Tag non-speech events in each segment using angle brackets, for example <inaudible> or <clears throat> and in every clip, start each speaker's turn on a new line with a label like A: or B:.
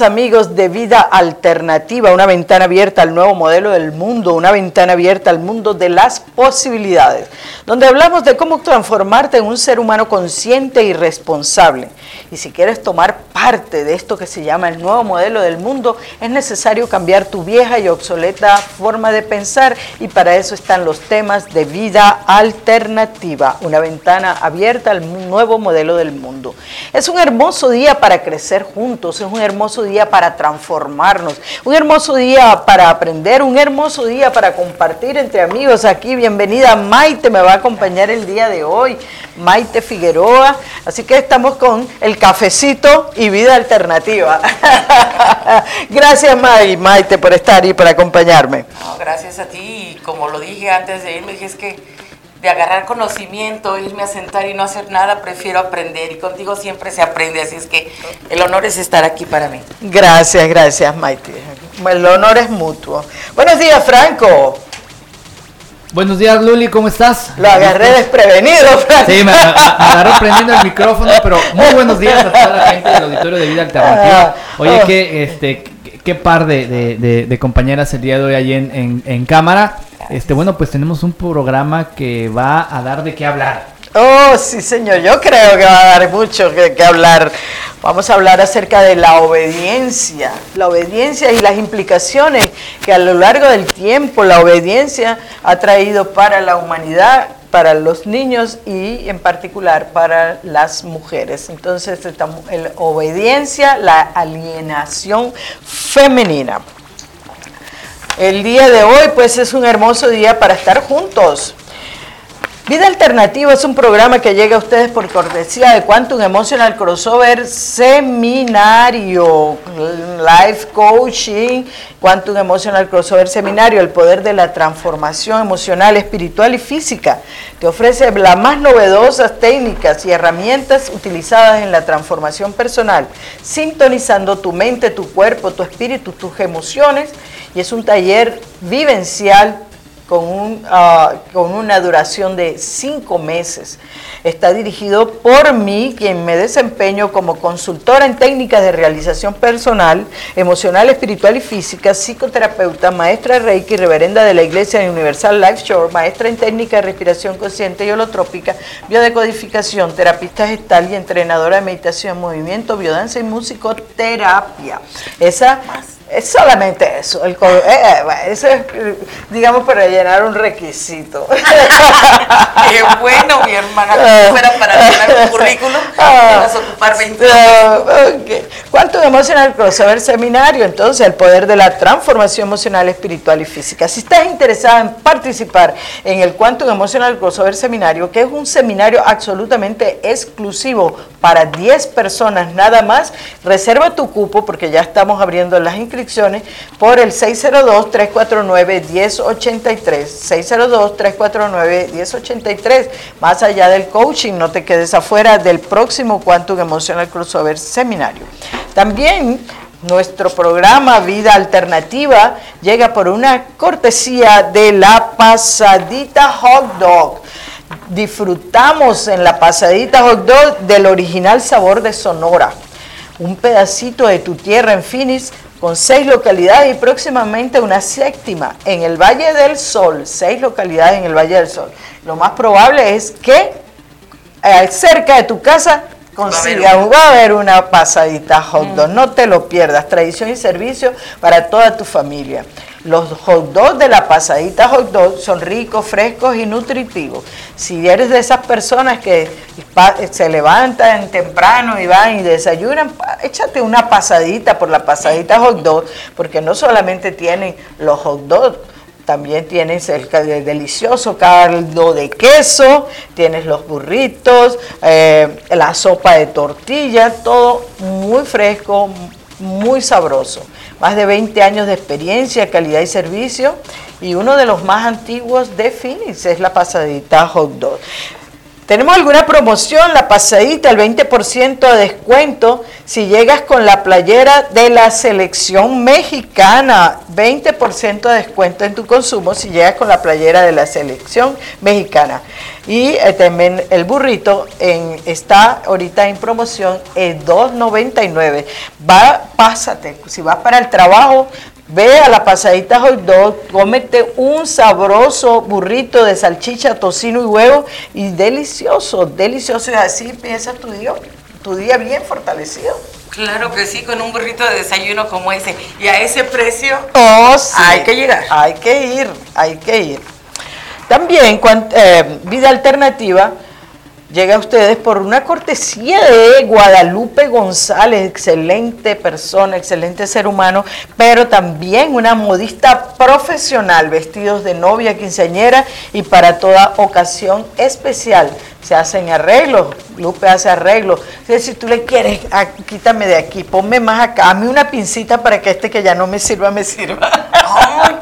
A: amigos de Vida Alternativa, una ventana abierta al nuevo modelo del mundo, una ventana abierta al mundo de las posibilidades, donde hablamos de cómo transformarte en un ser humano consciente y responsable. Y si quieres tomar parte de esto que se llama el nuevo modelo del mundo, es necesario cambiar tu vieja y obsoleta forma de pensar y para eso están los temas de Vida Alternativa, una ventana abierta al nuevo modelo del mundo. Es un hermoso día para crecer juntos es un hermoso día para transformarnos, un hermoso día para aprender, un hermoso día para compartir entre amigos aquí. Bienvenida Maite, me va a acompañar el día de hoy, Maite Figueroa. Así que estamos con el cafecito y vida alternativa. <laughs> gracias Maite por estar y por acompañarme.
B: gracias a ti. como lo dije antes de irme, dije es que de agarrar conocimiento, irme a sentar y no hacer nada, prefiero aprender y contigo siempre se aprende, así es que el honor es estar aquí para mí.
A: Gracias, gracias Maite. El honor es mutuo. Buenos días, Franco.
C: Buenos días, Luli, ¿cómo estás?
A: Lo agarré desprevenido,
C: Franco. Sí, me, agarró prendiendo el micrófono, pero muy buenos días a toda la gente del auditorio de Vida Alternativa. Ah, Oye, oh. qué, este, qué par de, compañeras el día de hoy allí en, en cámara. Este, bueno, pues tenemos un programa que va a dar de qué hablar.
A: Oh, sí, señor, yo creo que va a dar mucho que, hablar. Vamos a hablar acerca de la obediencia, la obediencia y las implicaciones que a lo largo del tiempo la obediencia ha traído para la humanidad, para los niños y en particular para las mujeres. Entonces, la obediencia, la alienación femenina. El día de hoy pues es un hermoso día para estar juntos. Vida Alternativa es un programa que llega a ustedes por cortesía de Quantum Emotional Crossover Seminario, Life Coaching, Quantum Emotional Crossover Seminario, el poder de la transformación emocional, espiritual y física. Te ofrece las más novedosas técnicas y herramientas utilizadas en la transformación personal, sintonizando tu mente, tu cuerpo, tu espíritu, tus emociones y es un taller vivencial con, un, ah, con una duración de cinco meses. Está dirigido por mí, quien me desempeño como consultora en técnicas de realización personal, emocional, espiritual y física, psicoterapeuta, maestra Reiki, reverenda de la Iglesia Universal Life Shore, maestra en técnica de respiración consciente y holotrópica, biodecodificación, terapista gestal y entrenadora de meditación, movimiento, biodanza y musicoterapia. Esa es solamente eso. El, eh, eh, eso es, digamos, para llenar un requisito. <laughs>
B: Qué bueno, mi hermana. Fuera para llenar un currículum, ah, vas a ocupar 20
A: okay. ¿Cuánto Emotional Crossover Seminario? Entonces, el poder de la transformación emocional, espiritual y física. Si estás interesada en participar en el Quantum Emotional Crossover Seminario, que es un seminario absolutamente exclusivo para 10 personas nada más, reserva tu cupo porque ya estamos abriendo las inscripciones por el 602-349-1083. 602-349-1083. Más allá del coaching, no te quedes afuera del próximo Quantum Emotional Crossover Seminario. También nuestro programa Vida Alternativa llega por una cortesía de la pasadita hot dog. Disfrutamos en la pasadita hot dog del original sabor de Sonora. Un pedacito de tu tierra en Phoenix con seis localidades y próximamente una séptima en el Valle del Sol, seis localidades en el Valle del Sol. Lo más probable es que eh, cerca de tu casa consiga, va a haber una pasadita hot dog, mm. no te lo pierdas, tradición y servicio para toda tu familia. Los hot dogs de la pasadita hot dog son ricos, frescos y nutritivos. Si eres de esas personas que se levantan temprano y van y desayunan, échate una pasadita por la pasadita hot dog, porque no solamente tienen los hot dogs, también tienes el delicioso caldo de queso, tienes los burritos, eh, la sopa de tortilla, todo muy fresco, muy sabroso más de 20 años de experiencia, calidad y servicio, y uno de los más antiguos de Phoenix es la pasadita hot dog. Tenemos alguna promoción, la pasadita, el 20% de descuento si llegas con la playera de la selección mexicana. 20% de descuento en tu consumo si llegas con la playera de la selección mexicana. Y eh, también el burrito en, está ahorita en promoción en 2.99. Va, pásate, si vas para el trabajo, Ve a la pasadita hot dog, cómete un sabroso burrito de salchicha, tocino y huevo y delicioso, delicioso. Y así empieza tu día, tu día bien fortalecido.
B: Claro que sí, con un burrito de desayuno como ese. Y a ese precio
A: oh,
B: hay que llegar.
A: Hay que ir, hay que ir. También, eh, vida alternativa llega a ustedes por una cortesía de Guadalupe González, excelente persona, excelente ser humano, pero también una modista profesional, vestidos de novia, quinceañera y para toda ocasión especial. Se hacen arreglos, Lupe hace arreglos. Si tú le quieres, ah, quítame de aquí, ponme más acá, dame una pincita para que este que ya no me sirva, me sirva. <laughs>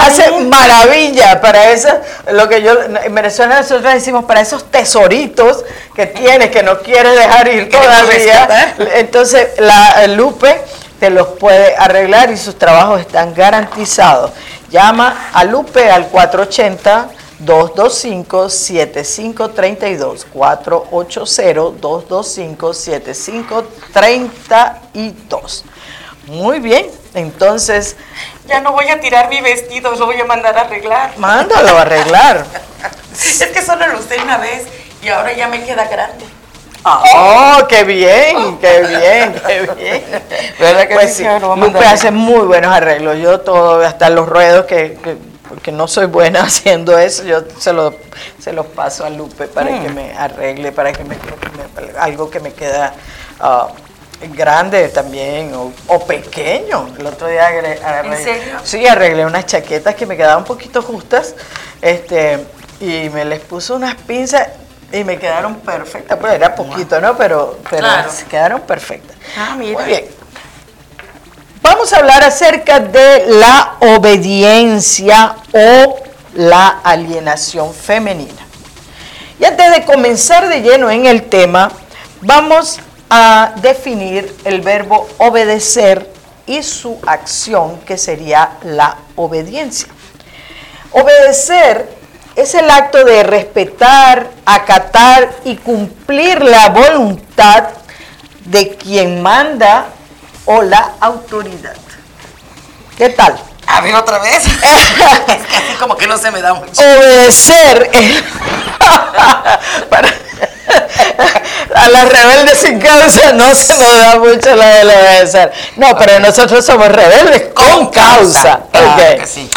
A: hace maravilla para eso, lo que yo, en Venezuela nosotros decimos, para esos tesoritos que tienes, que no quieres dejar ir <laughs> todavía. Entonces, la Lupe te los puede arreglar y sus trabajos están garantizados. Llama a Lupe al 480 225-7532, 480-225-7532. Muy bien, entonces...
B: Ya no voy a tirar mi vestido, lo voy a mandar a arreglar.
A: Mándalo a arreglar. <laughs>
B: es que solo lo usé una vez y ahora ya me queda grande.
A: ¡Oh, qué bien! ¡Qué bien! ¡Qué bien! <laughs> ¿Verdad que pues sí, Lupe hace muy buenos arreglos. Yo todo, hasta los ruedos que porque no soy buena <laughs> haciendo eso, yo se lo, se los paso a Lupe para que mm. me arregle, para que me, algo que me queda ah, grande también o, pequeño. El otro día arreglé, Sí, arreglé unas chaquetas que me quedaban un poquito justas este, y me les puse unas pinzas y me quedaron perfectas. Pues era poquito, ¿no? Pero, pero quedaron perfectas.
B: Ah, mira.
A: Muy bien. Vamos a hablar acerca de la obediencia o la alienación femenina. Y antes de comenzar de lleno en el tema, vamos a definir el verbo obedecer y su acción, que sería la obediencia. Obedecer es el acto de respetar, acatar y cumplir la voluntad de quien manda o la autoridad. ¿Qué tal?
B: A ver, otra vez. <laughs> es que así como que no se me da mucho.
A: Obedecer. <laughs> Para, a las rebeldes sin causa no se nos da mucho la de obedecer. No, pero nosotros somos rebeldes con, causa.
B: sí.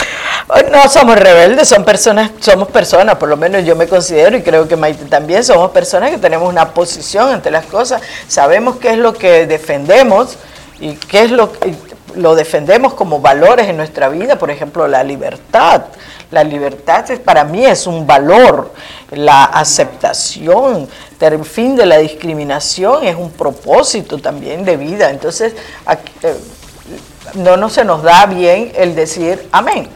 A: No somos rebeldes, son personas, somos personas, por lo menos yo me considero y creo que Maite también, somos personas que tenemos una posición ante las cosas, sabemos qué es lo que defendemos, y qué es lo que lo defendemos como valores en nuestra vida, por ejemplo, la libertad. La libertad es, para mí es un valor, la aceptación, el fin de la discriminación es un propósito también de vida. Entonces, eh, no, no se nos da bien el decir amén.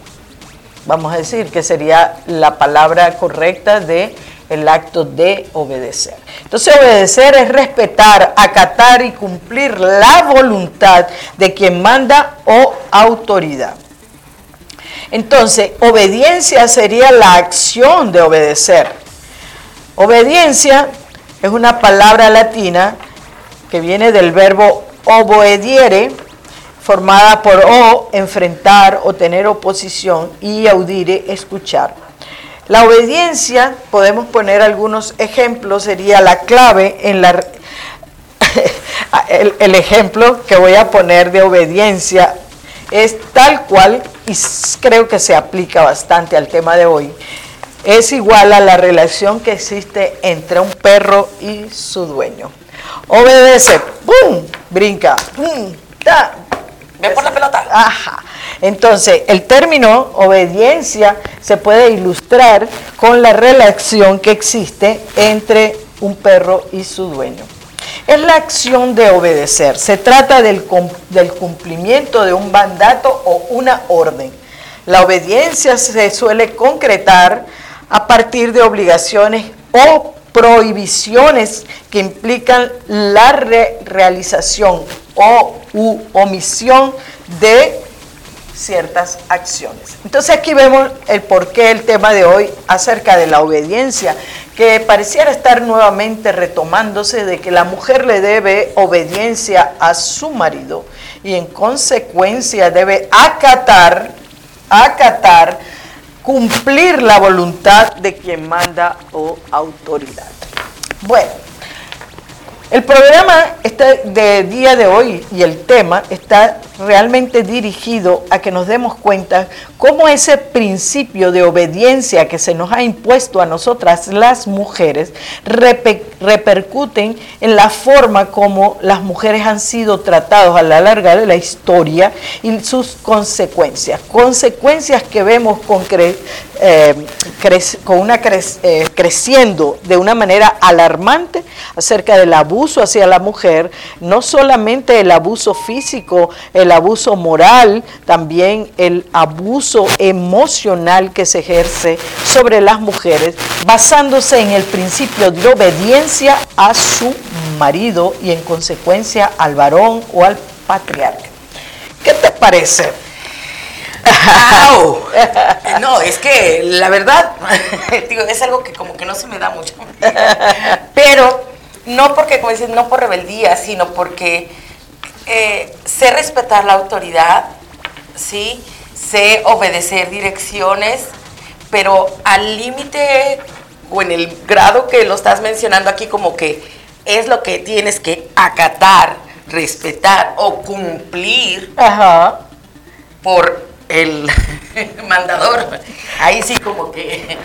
A: Vamos a decir que sería la palabra correcta de el acto de obedecer. Entonces obedecer es respetar, acatar y cumplir la voluntad de quien manda o autoridad. Entonces, obediencia sería la acción de obedecer. Obediencia es una palabra latina que viene del verbo obediere, formada por o, enfrentar o tener oposición, y audire, escuchar. La obediencia, podemos poner algunos ejemplos, sería la clave en la... <laughs> el, ejemplo que voy a poner de obediencia es tal cual, y creo que se aplica bastante al tema de hoy, es igual a la relación que existe entre un perro y su dueño. Obedece, ¡pum! Brinca, ¡pum! ¡ta!
B: Ve por la pelota.
A: Ajá. Entonces, el término obediencia se puede ilustrar con la relación que existe entre un perro y su dueño. Es la acción de obedecer. Se trata del, del cumplimiento de un mandato o una orden. La obediencia se suele concretar a partir de obligaciones o prohibiciones que implican la realización o u omisión de ciertas acciones. Entonces aquí vemos el porqué el tema de hoy acerca de la obediencia, que pareciera estar nuevamente retomándose de que la mujer le debe obediencia a su marido y en consecuencia debe acatar, acatar, cumplir la voluntad de quien manda o autoridad. Bueno, el programa este de día de hoy y el tema está realmente dirigido a que nos demos cuenta cómo ese principio de obediencia que se nos ha impuesto a nosotras las mujeres repercuten en la forma como las mujeres han sido tratadas a la larga de la historia y sus consecuencias. Consecuencias que vemos con, eh, con una eh, creciendo de una manera alarmante acerca del abuso hacia la mujer, no solamente el abuso físico, el abuso moral, también el abuso emocional que se ejerce sobre las mujeres, basándose en el principio de obediencia a su marido y en consecuencia al varón o al patriarca. ¿Qué te parece? <laughs>
B: No, es que la verdad, <laughs> digo, es algo que como que no se me da mucho. <laughs> Pero no porque, como dices, no por rebeldía, sino porque eh, sé respetar la autoridad, ¿sí? Sé obedecer direcciones, pero al límite o en el grado que lo estás mencionando aquí como que es lo que tienes que acatar, respetar o cumplir por el <laughs> mandador. Ahí sí como que...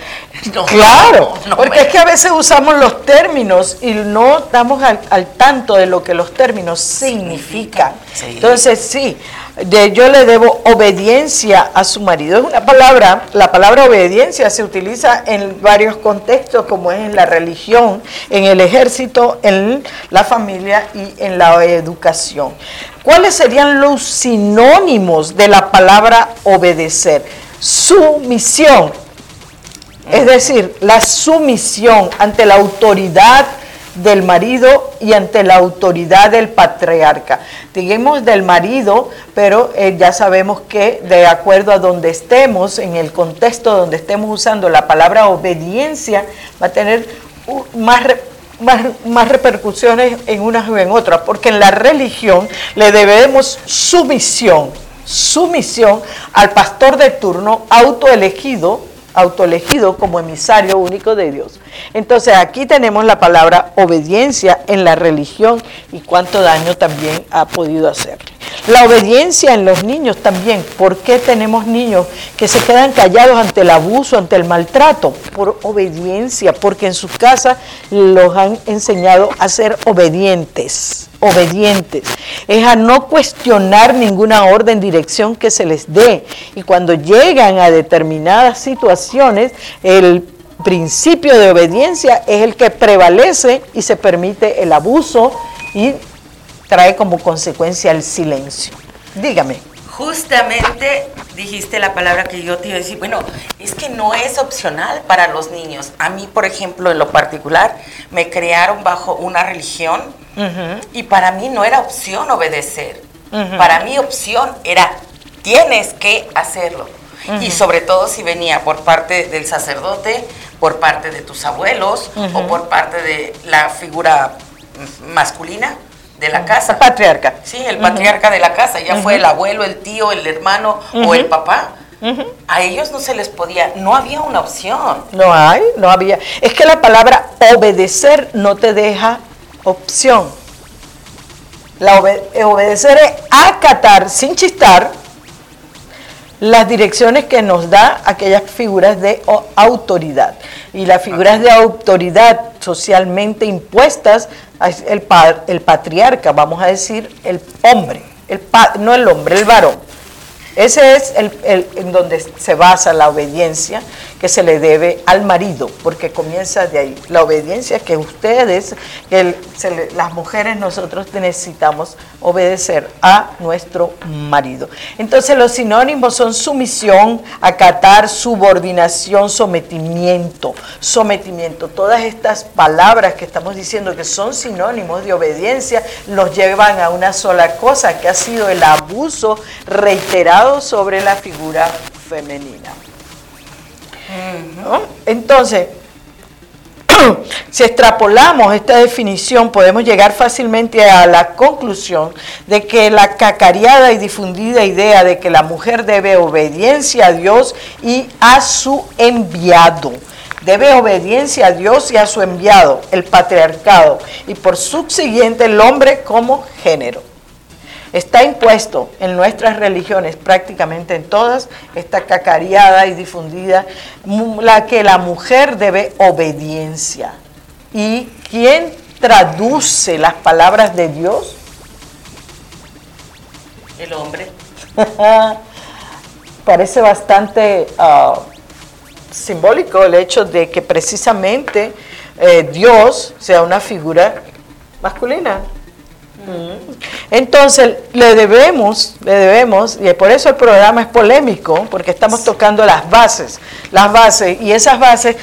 B: <laughs>
A: claro, porque es que a veces usamos los términos y no estamos al, tanto de lo que los términos significan. Entonces sí, yo le debo obediencia a su marido. Es una palabra, la palabra obediencia se utiliza en varios contextos, como es en la religión, en el ejército, en la familia y en la educación. ¿Cuáles serían los sinónimos de la palabra obedecer? Sumisión, es decir, la sumisión ante la autoridad del marido y ante la autoridad del patriarca. Digamos del marido, pero eh, ya sabemos que de acuerdo a donde estemos, en el contexto donde estemos usando la palabra obediencia, va a tener más, más, más repercusiones en unas o en otras, porque en la religión le debemos sumisión, sumisión al pastor de turno autoelegido autoelegido como emisario único de Dios. Entonces aquí tenemos la palabra obediencia en la religión y cuánto daño también ha podido hacer. La obediencia en los niños también. ¿Por qué tenemos niños que se quedan callados ante el abuso, ante el maltrato? Por obediencia, porque en sus casas los han enseñado a ser obedientes obedientes, es a no cuestionar ninguna orden, dirección que se les dé. Y cuando llegan a determinadas situaciones, el principio de obediencia es el que prevalece y se permite el abuso y trae como consecuencia el silencio. Dígame.
B: Justamente dijiste la palabra que yo te iba a decir, bueno, es que no es opcional para los niños. A mí, por ejemplo, en lo particular, me crearon bajo una religión y para mí no era opción obedecer. Para mí opción era, tienes que hacerlo. Y sobre todo si venía por parte del sacerdote, por parte de tus abuelos o por parte de la figura masculina de la casa.
A: El patriarca.
B: Sí, el patriarca de la casa, ya fue el abuelo, el tío, el hermano o el papá. A ellos no se les podía, no había una opción.
A: No hay, no había. Es que la palabra obedecer no te deja opción. La obedecer es acatar sin chistar las direcciones que nos da aquellas figuras de autoridad. Y las figuras de autoridad socialmente impuestas el, el patriarca, vamos a decir, el hombre, el no el hombre, el varón. Ese es el, en donde se basa la obediencia que se le debe al marido, porque comienza de ahí. La obediencia que ustedes, que las mujeres, nosotros necesitamos obedecer a nuestro marido. Entonces los sinónimos son sumisión, acatar, subordinación, sometimiento, sometimiento. Todas estas palabras que estamos diciendo que son sinónimos de obediencia, los llevan a una sola cosa, que ha sido el abuso reiterado sobre la figura femenina. ¿no? Entonces, <clears throat> si extrapolamos esta definición, podemos llegar fácilmente a la conclusión de que la cacareada y difundida idea de que la mujer debe obediencia a Dios y a su enviado. Debe obediencia a Dios y a su enviado, el patriarcado, y por subsiguiente el hombre como género. Está impuesto en nuestras religiones, prácticamente en todas, esta cacareada y difundida, la que la mujer debe obediencia. ¿Y quién traduce las palabras de Dios?
B: El hombre. <laughs>
A: Parece bastante ah, simbólico el hecho de que precisamente eh, Dios sea una figura masculina. Entonces le debemos, le debemos, y por eso el programa es polémico, porque estamos tocando las bases, las bases, y esas bases,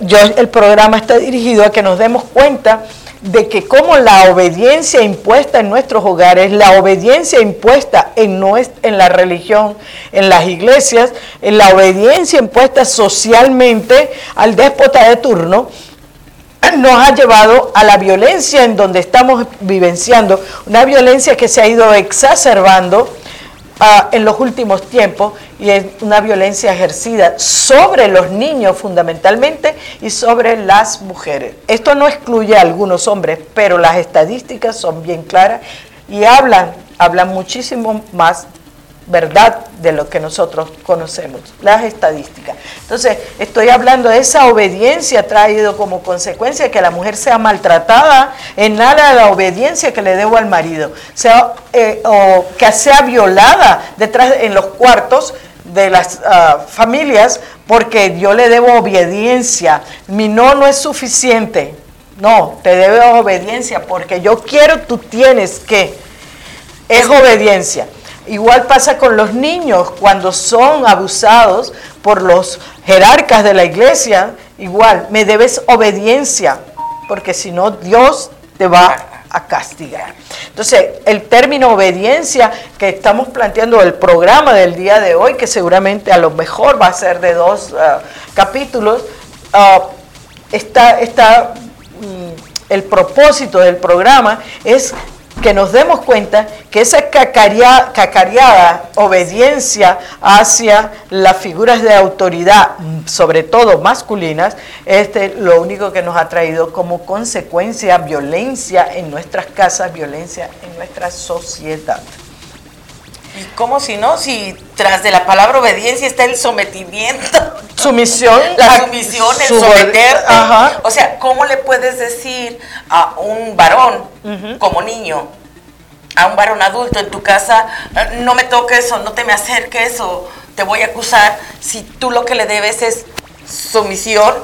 A: yo, el programa está dirigido a que nos demos cuenta de que como la obediencia impuesta en nuestros hogares, la obediencia impuesta en, nues- en la religión, en las iglesias, en la obediencia impuesta socialmente al déspota de turno, nos ha llevado a la violencia en donde estamos vivenciando, una violencia que se ha ido exacerbando ah, en los últimos tiempos y es una violencia ejercida sobre los niños fundamentalmente y sobre las mujeres. Esto no excluye a algunos hombres, pero las estadísticas son bien claras y hablan, hablan muchísimo más verdad de lo que nosotros conocemos, las estadísticas. Entonces, estoy hablando de esa obediencia traído como consecuencia que la mujer sea maltratada en nada de la obediencia que le debo al marido, sea, eh, o que sea violada detrás en los cuartos de las ah, familias porque yo le debo obediencia. Mi no no es suficiente. No, te debo obediencia porque yo quiero, tú tienes que. Es obediencia. Igual pasa con los niños cuando son abusados por los jerarcas de la iglesia. Igual, me debes obediencia, porque si no Dios te va a castigar. Entonces, el término obediencia que estamos planteando el programa del día de hoy, que seguramente a lo mejor va a ser de dos ah, capítulos, ah, está, está mm, el propósito del programa es que nos demos cuenta que esa cacarea- cacareada obediencia hacia las figuras de autoridad, sobre todo masculinas, este, lo único que nos ha traído como consecuencia violencia en nuestras casas, violencia en nuestra sociedad.
B: ¿Y cómo si no? Si tras de la palabra obediencia está el sometimiento.
A: Sumisión,
B: La sumisión, el someterte.
A: Ajá.
B: O sea, ¿cómo le puedes decir a un varón como niño, a un varón adulto en tu casa, "Eh, no me toques o no te me acerques o te voy a acusar, si tú lo que le debes es sumisión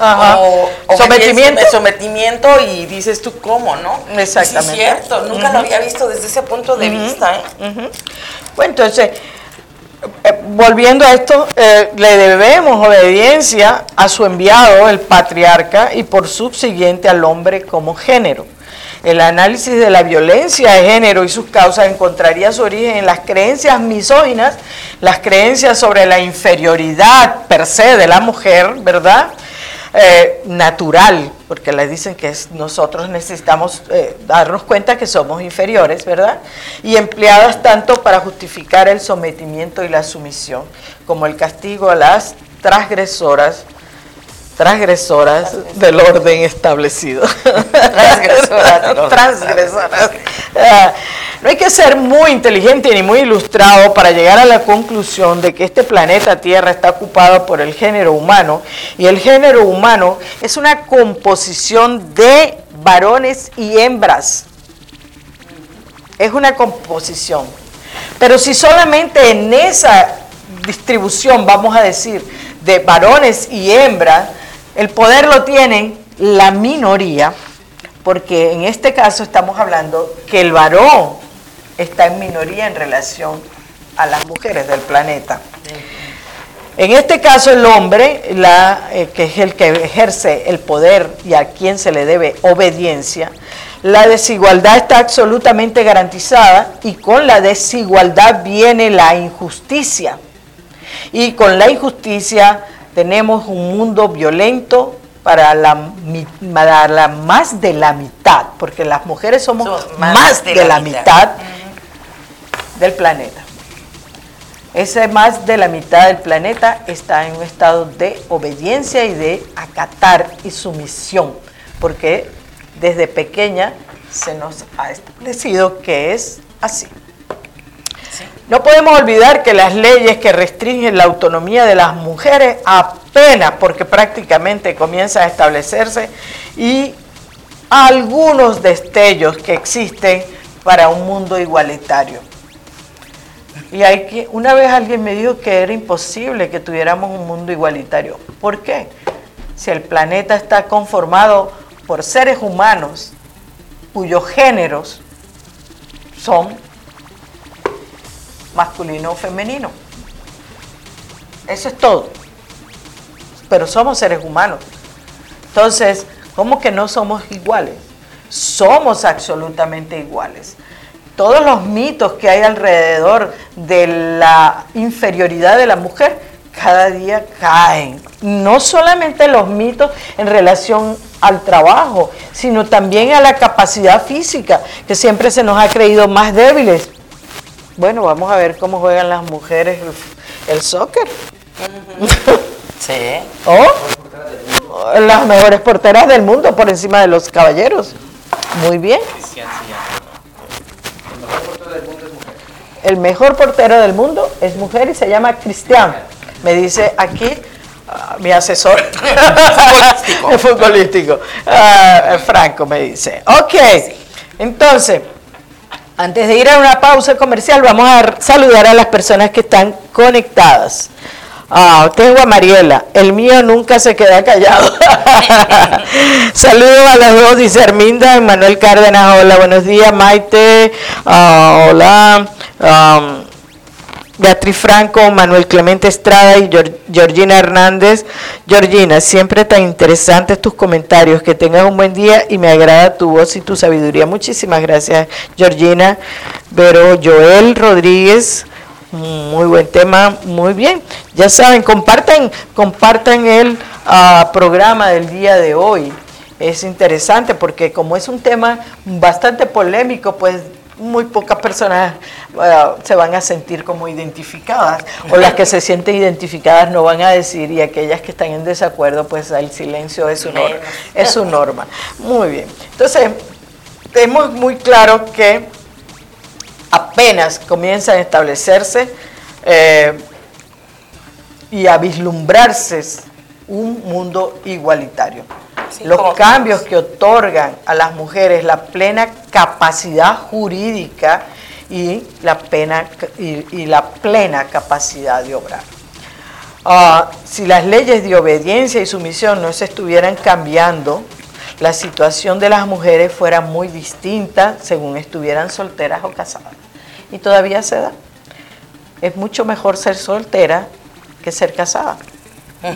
A: Ajá.
B: o
A: Sometimiento.
B: sometimiento y dices tú cómo, ¿no?
A: Exactamente.
B: Sí, es cierto, nunca lo había visto desde ese punto de vista, ¿eh?
A: Bueno, entonces, eh, volviendo a esto, eh, le debemos obediencia a su enviado, el patriarca, y por subsiguiente al hombre como género. El análisis de la violencia de género y sus causas encontraría su origen en las creencias misóginas, las creencias sobre la inferioridad per se de la mujer, ¿verdad? Eh, natural, porque le dicen que nosotros necesitamos eh, darnos cuenta que somos inferiores, ¿verdad? Y empleadas tanto para justificar el sometimiento y la sumisión, como el castigo a las transgresoras, transgresoras del orden establecido.
B: Transgresoras
A: Transgresoras. Ah, no hay que ser muy inteligente ni muy ilustrado para llegar a la conclusión de que este planeta Tierra está ocupado por el género humano y el género humano es una composición de varones y hembras. Es una composición. Pero si solamente en esa distribución, vamos a decir, de varones y hembras, el poder lo tienen la minoría, porque en este caso estamos hablando que el varón está en minoría en relación a las mujeres del planeta. En este caso el hombre, eh, que es el que ejerce el poder y a quien se le debe obediencia, la desigualdad está absolutamente garantizada y con la desigualdad viene la injusticia. Y con la injusticia tenemos un mundo violento para la, más de la mitad, porque las mujeres somos, más, de, la, mitad del planeta. Ese más de la mitad del planeta está en un estado de obediencia y de acatar y sumisión, porque desde pequeña se nos ha establecido que es así. No podemos olvidar que las leyes que restringen la autonomía de las mujeres apenas, porque prácticamente comienzan a establecerse, y algunos destellos que existen para un mundo igualitario. Y hay que, una vez alguien me dijo que era imposible que tuviéramos un mundo igualitario. ¿Por qué? Si el planeta está conformado por seres humanos cuyos géneros son masculino o femenino. Eso es todo. Pero somos seres humanos. Entonces, ¿cómo que no somos iguales? Somos absolutamente iguales todos los mitos que hay alrededor de la inferioridad de la mujer cada día caen. No solamente los mitos en relación al trabajo, sino también a la capacidad física, que siempre se nos ha creído más débiles. Bueno, vamos a ver cómo juegan las mujeres el, soccer. <laughs>
B: Sí.
A: ¿O? Las mejores porteras del mundo por encima de los caballeros. Muy bien. el mejor portero del mundo es mujer y se llama Cristian. Me dice aquí ah, mi asesor <laughs> futbolístico, futbolístico ah, Franco me dice. Ok, entonces, antes de ir a una pausa comercial, vamos a saludar a las personas que están conectadas. Ah, tengo a Mariela, el mío nunca se queda callado. <laughs> Saludos a las dos, dice Arminda, Manuel Cárdenas, hola, buenos días, Maite, hola. Um, Beatriz Franco, Manuel Clemente Estrada y Georgina Hernández. Georgina, siempre tan interesantes tus comentarios. Que tengas un buen día y me agrada tu voz y tu sabiduría. Muchísimas gracias, Georgina. Pero Joel Rodríguez, muy buen tema, muy bien. Ya saben, compartan, compartan el ah, programa del día de hoy. Es interesante porque como es un tema bastante polémico, pues muy pocas personas se van a sentir como identificadas o las que se sienten identificadas no van a decir y aquellas que están en desacuerdo pues el silencio es su norma. Es su norma. Muy bien. Entonces, tenemos muy claro que apenas comienzan a establecerse eh, y a vislumbrarse un mundo igualitario los cambios que otorgan a las mujeres la plena capacidad jurídica y la, y, la plena capacidad de obrar. Ah, si las leyes de obediencia y sumisión no se estuvieran cambiando, la situación de las mujeres fuera muy distinta según estuvieran solteras o casadas. Y todavía se da. Es mucho mejor ser soltera que ser casada.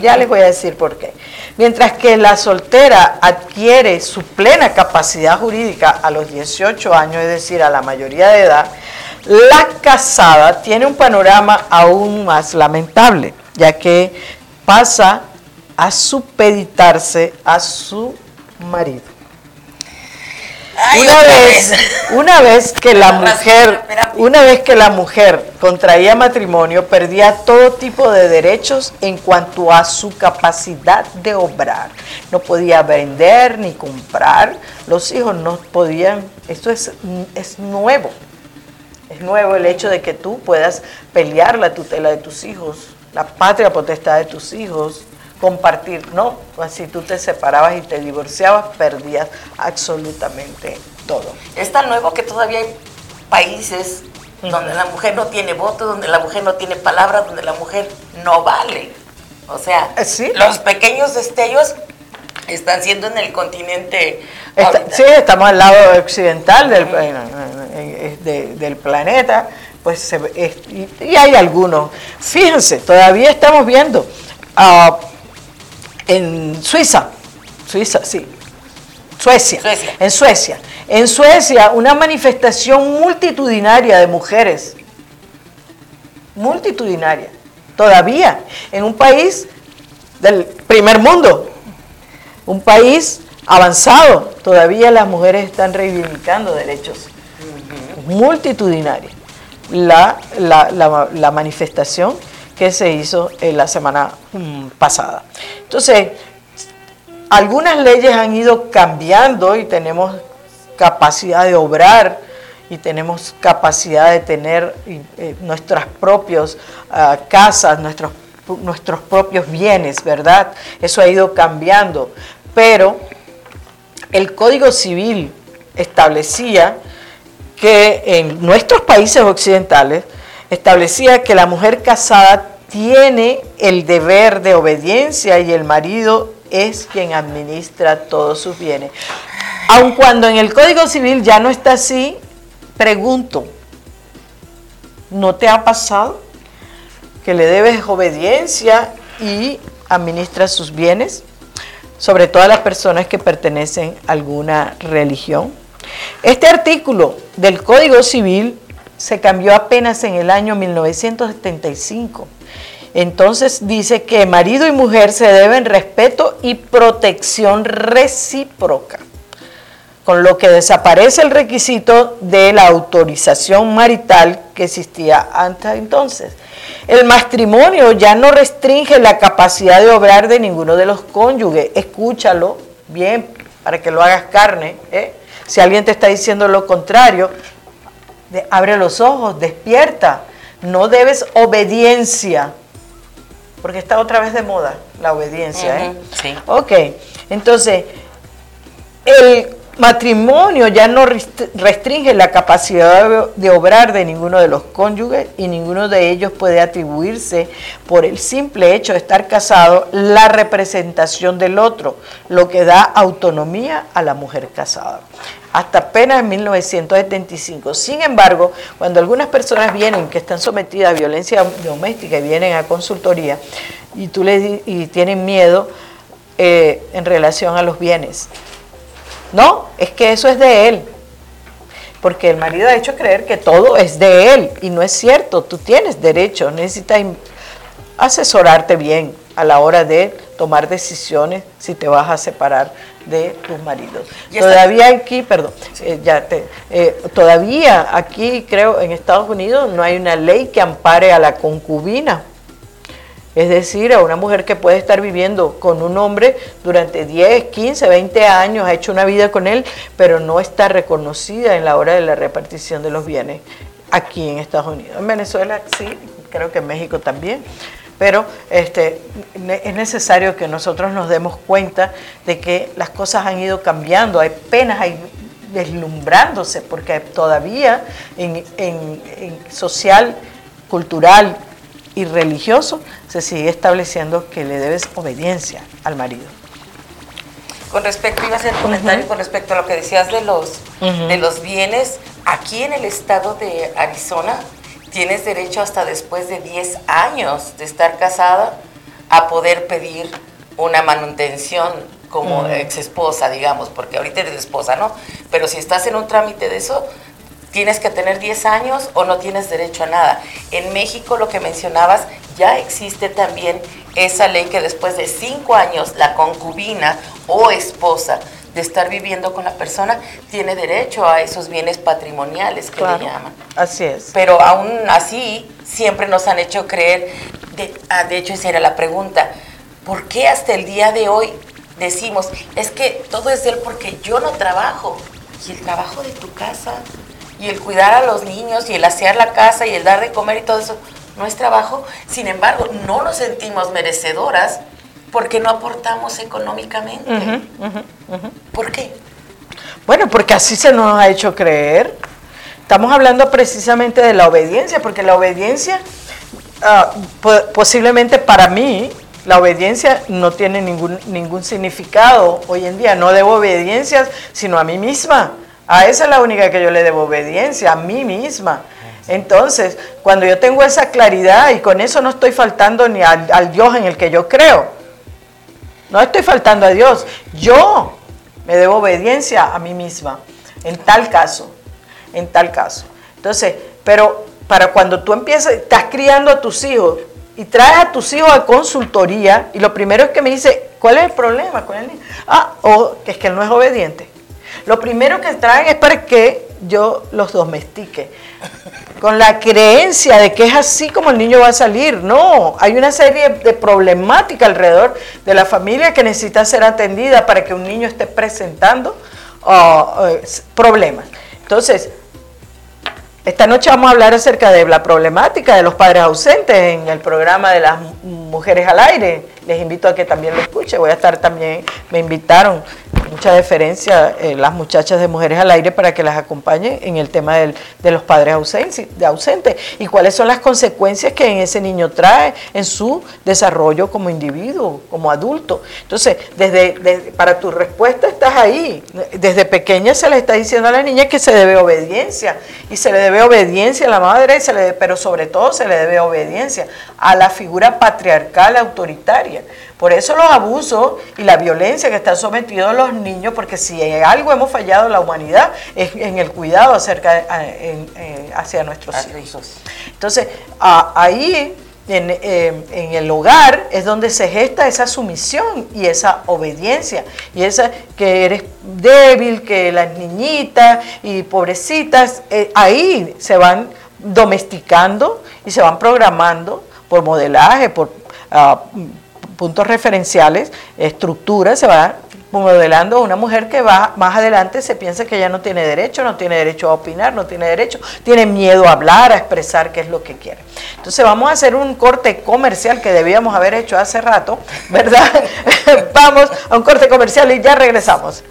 A: Ya les voy a decir por qué. Mientras que la soltera adquiere su plena capacidad jurídica a los 18 años, es decir, a la mayoría de edad, la casada tiene un panorama aún más lamentable, ya que pasa a supeditarse a su marido una vez, una vez que la mujer, una vez que la mujer contraía matrimonio, perdía todo tipo de derechos en cuanto a su capacidad de obrar. No podía vender ni comprar. Los hijos no podían. Esto es, es nuevo. Es nuevo el hecho de que tú puedas pelear la tutela de tus hijos, la patria potestad de tus hijos, compartir, no, pues si tú te separabas y te divorciabas, perdías absolutamente todo.
B: Es tan nuevo que todavía hay países donde la mujer no tiene voto, donde la mujer no tiene palabra, donde la mujer no vale. O sea,
A: ¿Sí?
B: los pequeñños destellos están siendo en el continente.
A: Está- sí, estamos al lado occidental del, de- planeta, pues se y, y hay algunos. Fíjense, todavía estamos viendo ah, en Suiza, Suiza, sí, Suecia,
B: Suecia.
A: en Suecia, en Suecia una manifestación multitudinaria de mujeres, multitudinaria, todavía. En un país del primer mundo, un país avanzado, todavía las mujeres están reivindicando derechos. Multitudinarios. La, la- la- la manifestación que se hizo en la semana mm, pasada. Entonces, algunas leyes han ido cambiando y tenemos capacidad de obrar y tenemos capacidad de tener eh, nuestras propias ah, casas, nuestros, nuestros propios bienes, ¿verdad? Eso ha ido cambiando. Pero el Código Civil establecía que en nuestros países occidentales establecía que la mujer casada tiene el deber de obediencia y el marido es quien administra todos sus bienes. Aun cuando en el Código Civil ya no está así, pregunto, ¿no te ha pasado que le debes obediencia y administras sus bienes? Sobre todo a las personas que pertenecen a alguna religión. Este artículo del Código Civil se cambió apenas en el año 1975. Entonces dice que marido y mujer se deben respeto y protección recíproca, con lo que desaparece el requisito de la autorización marital que existía antes entonces. El matrimonio ya no restringe la capacidad de obrar de ninguno de los cónyuges. Escúchalo bien para que lo hagas carne. ¿eh? Si alguien te está diciendo lo contrario, de- abre los ojos, despierta. No debes obediencia, porque está otra vez de moda la obediencia. ¿eh?
B: Sí.
A: Ok, entonces, el matrimonio ya no rest- restringe la capacidad de- obrar de ninguno de los cónyuges y ninguno de ellos puede atribuirse por el simple hecho de estar casado la representación del otro, lo que da autonomía a la mujer casada. Hasta apenas en 1975. Sin embargo, cuando algunas personas vienen que están sometidas a violencia doméstica y vienen a consultoría y tú les y tienen miedo eh, en relación a los bienes, no, es que eso es de él. Porque el marido ha hecho creer que todo es de él y no es cierto. Tú tienes derecho, necesitas asesorarte bien a la hora de tomar decisiones si te vas a separar de tus maridos. Todavía aquí, perdón, eh, ya te, eh, todavía aquí creo en Estados Unidos no hay una ley que ampare a la concubina. Es decir, a una mujer que puede estar viviendo con un hombre durante 10, 15, 20 años, ha hecho una vida con él, pero no está reconocida en la hora de la repartición de los bienes aquí en Estados Unidos. En Venezuela sí, creo que en México también. Pero este, es necesario que nosotros nos demos cuenta de que las cosas han ido cambiando, hay penas, hay deslumbrándose, porque todavía en- en social, cultural y religioso se sigue estableciendo que le debes obediencia al marido.
B: Con respecto, iba a hacer un comentario con respecto a lo que decías de los, de los bienes. Aquí en el estado de Arizona tienes derecho hasta después de 10 años de estar casada a poder pedir una manutención como ex esposa, digamos, porque ahorita eres esposa, ¿no? Pero si estás en un trámite de eso, tienes que tener 10 años o no tienes derecho a nada. En México, lo que mencionabas, ya existe también esa ley que después de 5 años la concubina o esposa de estar viviendo con la persona tiene derecho a esos bienes patrimoniales que le llaman.
A: Así es.
B: Pero aún así, siempre nos han hecho creer, de, ah, de hecho esa era la pregunta, ¿por qué hasta el día de hoy decimos, es que todo es de él porque yo no trabajo? Y el trabajo de tu casa, y el cuidar a los niños, y el asear la casa, y el dar de comer y todo eso, no es trabajo. Sin embargo, no nos sentimos merecedoras porque no aportamos económicamente. ¿Por qué?
A: Bueno, porque así se nos ha hecho creer. estamos hablando precisamente de la obediencia, porque la obediencia, ah, posiblemente para mí, la obediencia no tiene ningún, ningún significado hoy en día. No debo obediencia sino a mí misma. A esa es la única que yo le debo obediencia, a mí misma. Entonces, cuando yo tengo esa claridad y con eso no estoy faltando ni al, Dios en el que yo creo, no estoy faltando a Dios, yo me debo obediencia a mí misma, en tal caso, en tal caso. Entonces, pero para cuando tú empiezas, estás criando a tus hijos y traes a tus hijos a consultoría y lo primero es que me dice, ¿cuál es el problema con el niño? Ah, o que es que él no es obediente. Lo primero que traen es para que yo los domestique. Con la creencia de que es así como el niño va a salir. No, hay una serie de problemáticas alrededor de la familia que necesita ser atendida para que un niño esté presentando uh, uh, problemas. Entonces, esta noche vamos a hablar acerca de la problemática de los padres ausentes en el programa de las mujeres al aire. Les invito a que también lo escuchen. Voy a estar también, me invitaron mucha deferencia eh, las muchachas de Mujeres al Aire para que las acompañen en el tema del, de los padres ausentes, y cuáles son las consecuencias que en ese niño trae en su desarrollo como individuo, como adulto. Entonces, desde, para tu respuesta estás ahí. Desde pequeña se le está diciendo a la niña que se debe obediencia y se le debe obediencia a la madre, se le, pero sobre todo se le debe obediencia a la figura patriarcal autoritaria. Por eso los abusos y la violencia que están sometidos los niños, porque si algo hemos fallado en la humanidad es en el cuidado acerca eh, hacia nuestros hijos. Entonces, ahí eh, en, el hogar es donde se gesta esa sumisión y esa obediencia. Y esa que eres débil, que las niñitas y pobrecitas, eh, ahí se van domesticando y se van programando por modelaje, por... Ah, puntos referenciales, estructuras, se va modelando una mujer que va más adelante se piensa que ya no tiene derecho, no tiene derecho a opinar, no tiene derecho, tiene miedo a hablar, a expresar qué es lo que quiere. Entonces vamos a hacer un corte comercial que debíamos haber hecho hace rato, ¿verdad? <laughs> vamos a un corte comercial y ya regresamos.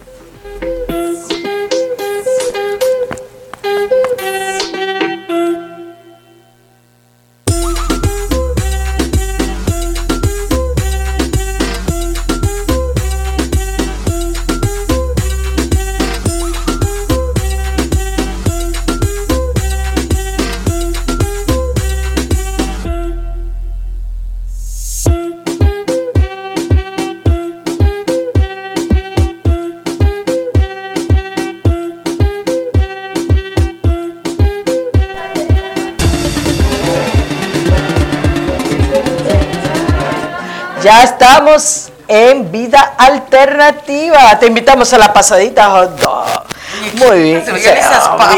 A: Ya estamos en vida alternativa. Te invitamos a la pasadita hot dog. Muy bien. esas papas.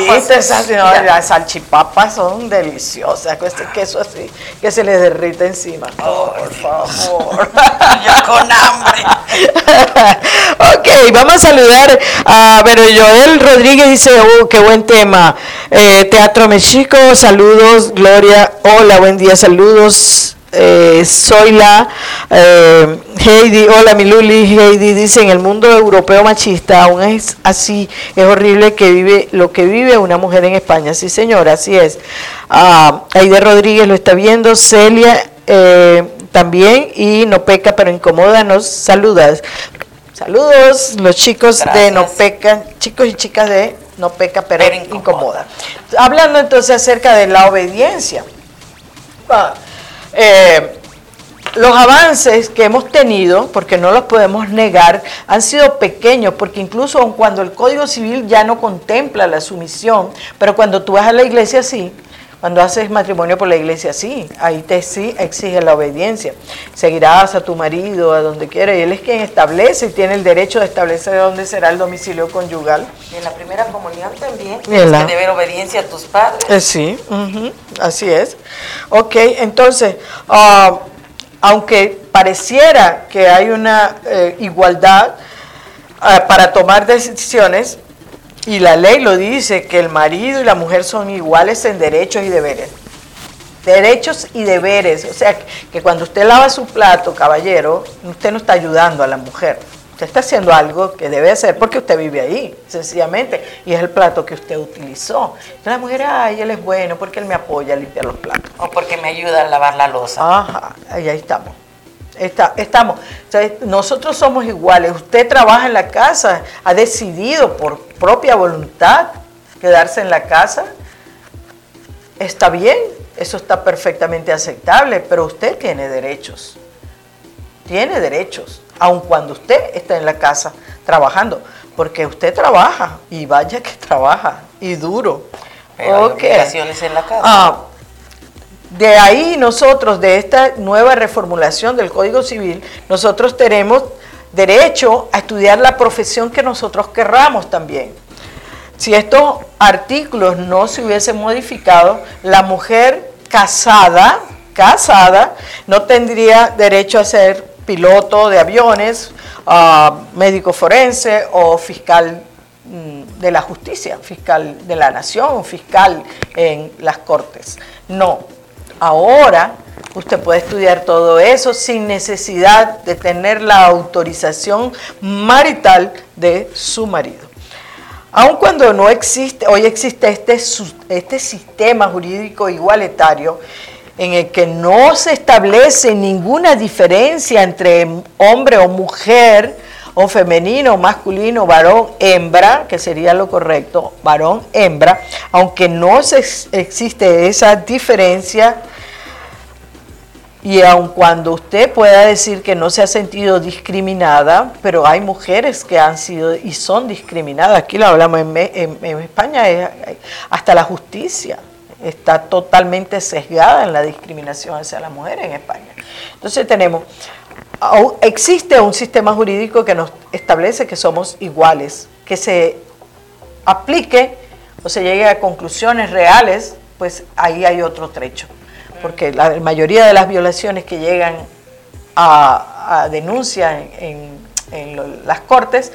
A: las salchipapas son deliciosas. Con este queso así que se les derrite encima. por favor. <laughs>
B: Yo con hambre. <laughs>
A: ok, vamos a saludar a Pero Joel Rodríguez dice, oh, qué buen tema. Eh, Teatro Mexico, saludos, Gloria. Hola, buen día, saludos eh, soy la eh, Heidi, hola mi Luli, Heidi dice, en el mundo europeo machista aún es así, es horrible que vive lo que vive una mujer en España. Sí señora, así es. Ah, Aide Rodríguez lo está viendo, Celia eh, también y no peca pero incomoda, nos saludas. Saludos los chicos de No Peca, chicos y chicas de No Peca pero, incomoda. Hablando entonces acerca de la obediencia. Ah, eh, los avances que hemos tenido, porque no los podemos negar, han sido pequeños, porque incluso cuando el Código Civil ya no contempla la sumisión, pero cuando tú vas a la iglesia sí, cuando haces matrimonio por la iglesia sí, ahí te sí exige la obediencia. Seguirás a tu marido, a donde quiera, y él es quien establece y tiene el derecho de establecer dónde será el domicilio conyugal.
B: Y en la primera comunión también tienes que deber obediencia a tus padres.
A: Eh, sí, así es. Ok, entonces, ah, aunque pareciera que hay una eh, igualdad ah, para tomar decisiones, y la ley lo dice, que el marido y la mujer son iguales en derechos y deberes. Derechos y deberes. O sea, que cuando usted lava su plato, caballero, usted no está ayudando a la mujer. Usted está haciendo algo que debe hacer porque usted vive ahí, sencillamente, y es el plato que usted utilizó. Entonces la mujer, ay, él es bueno porque él me apoya a limpiar los platos.
B: O porque me ayuda a lavar la losa.
A: Ajá, ahí, ahí estamos. Está, estamos. O sea, nosotros somos iguales. Usted trabaja en la casa, ha decidido por propia voluntad quedarse en la casa. Está bien, eso está perfectamente aceptable, pero usted tiene derechos. Tiene derechos aun cuando usted está en la casa trabajando, porque usted trabaja y vaya que trabaja y duro.
B: Pero hay obligaciones en la casa.
A: Ah, de ahí nosotros, de esta nueva reformulación del Código Civil, nosotros tenemos derecho a estudiar la profesión que nosotros querramos también. Si estos artículos no se hubiesen modificado, la mujer casada, casada, no tendría derecho a ser piloto de aviones, ah, médico forense o fiscal mm, de la justicia, fiscal de la nación, fiscal en las cortes. No, ahora usted puede estudiar todo eso sin necesidad de tener la autorización marital de su marido. Aun cuando no existe, hoy existe este, este sistema jurídico igualitario, en el que no se establece ninguna diferencia entre hombre o mujer, o femenino, masculino, varón, hembra, que sería lo correcto, varón, hembra, aunque no se, existe esa diferencia, y aun cuando usted pueda decir que no se ha sentido discriminada, pero hay mujeres que han sido y son discriminadas, aquí lo hablamos en, en España, hasta la justicia está totalmente sesgada en la discriminación hacia la mujer en España. Entonces tenemos, existe un sistema jurídico que nos establece que somos iguales, que se aplique o se llegue a conclusiones reales, pues ahí hay otro trecho. Porque la mayoría de las violaciones que llegan a, denuncia en, en las cortes,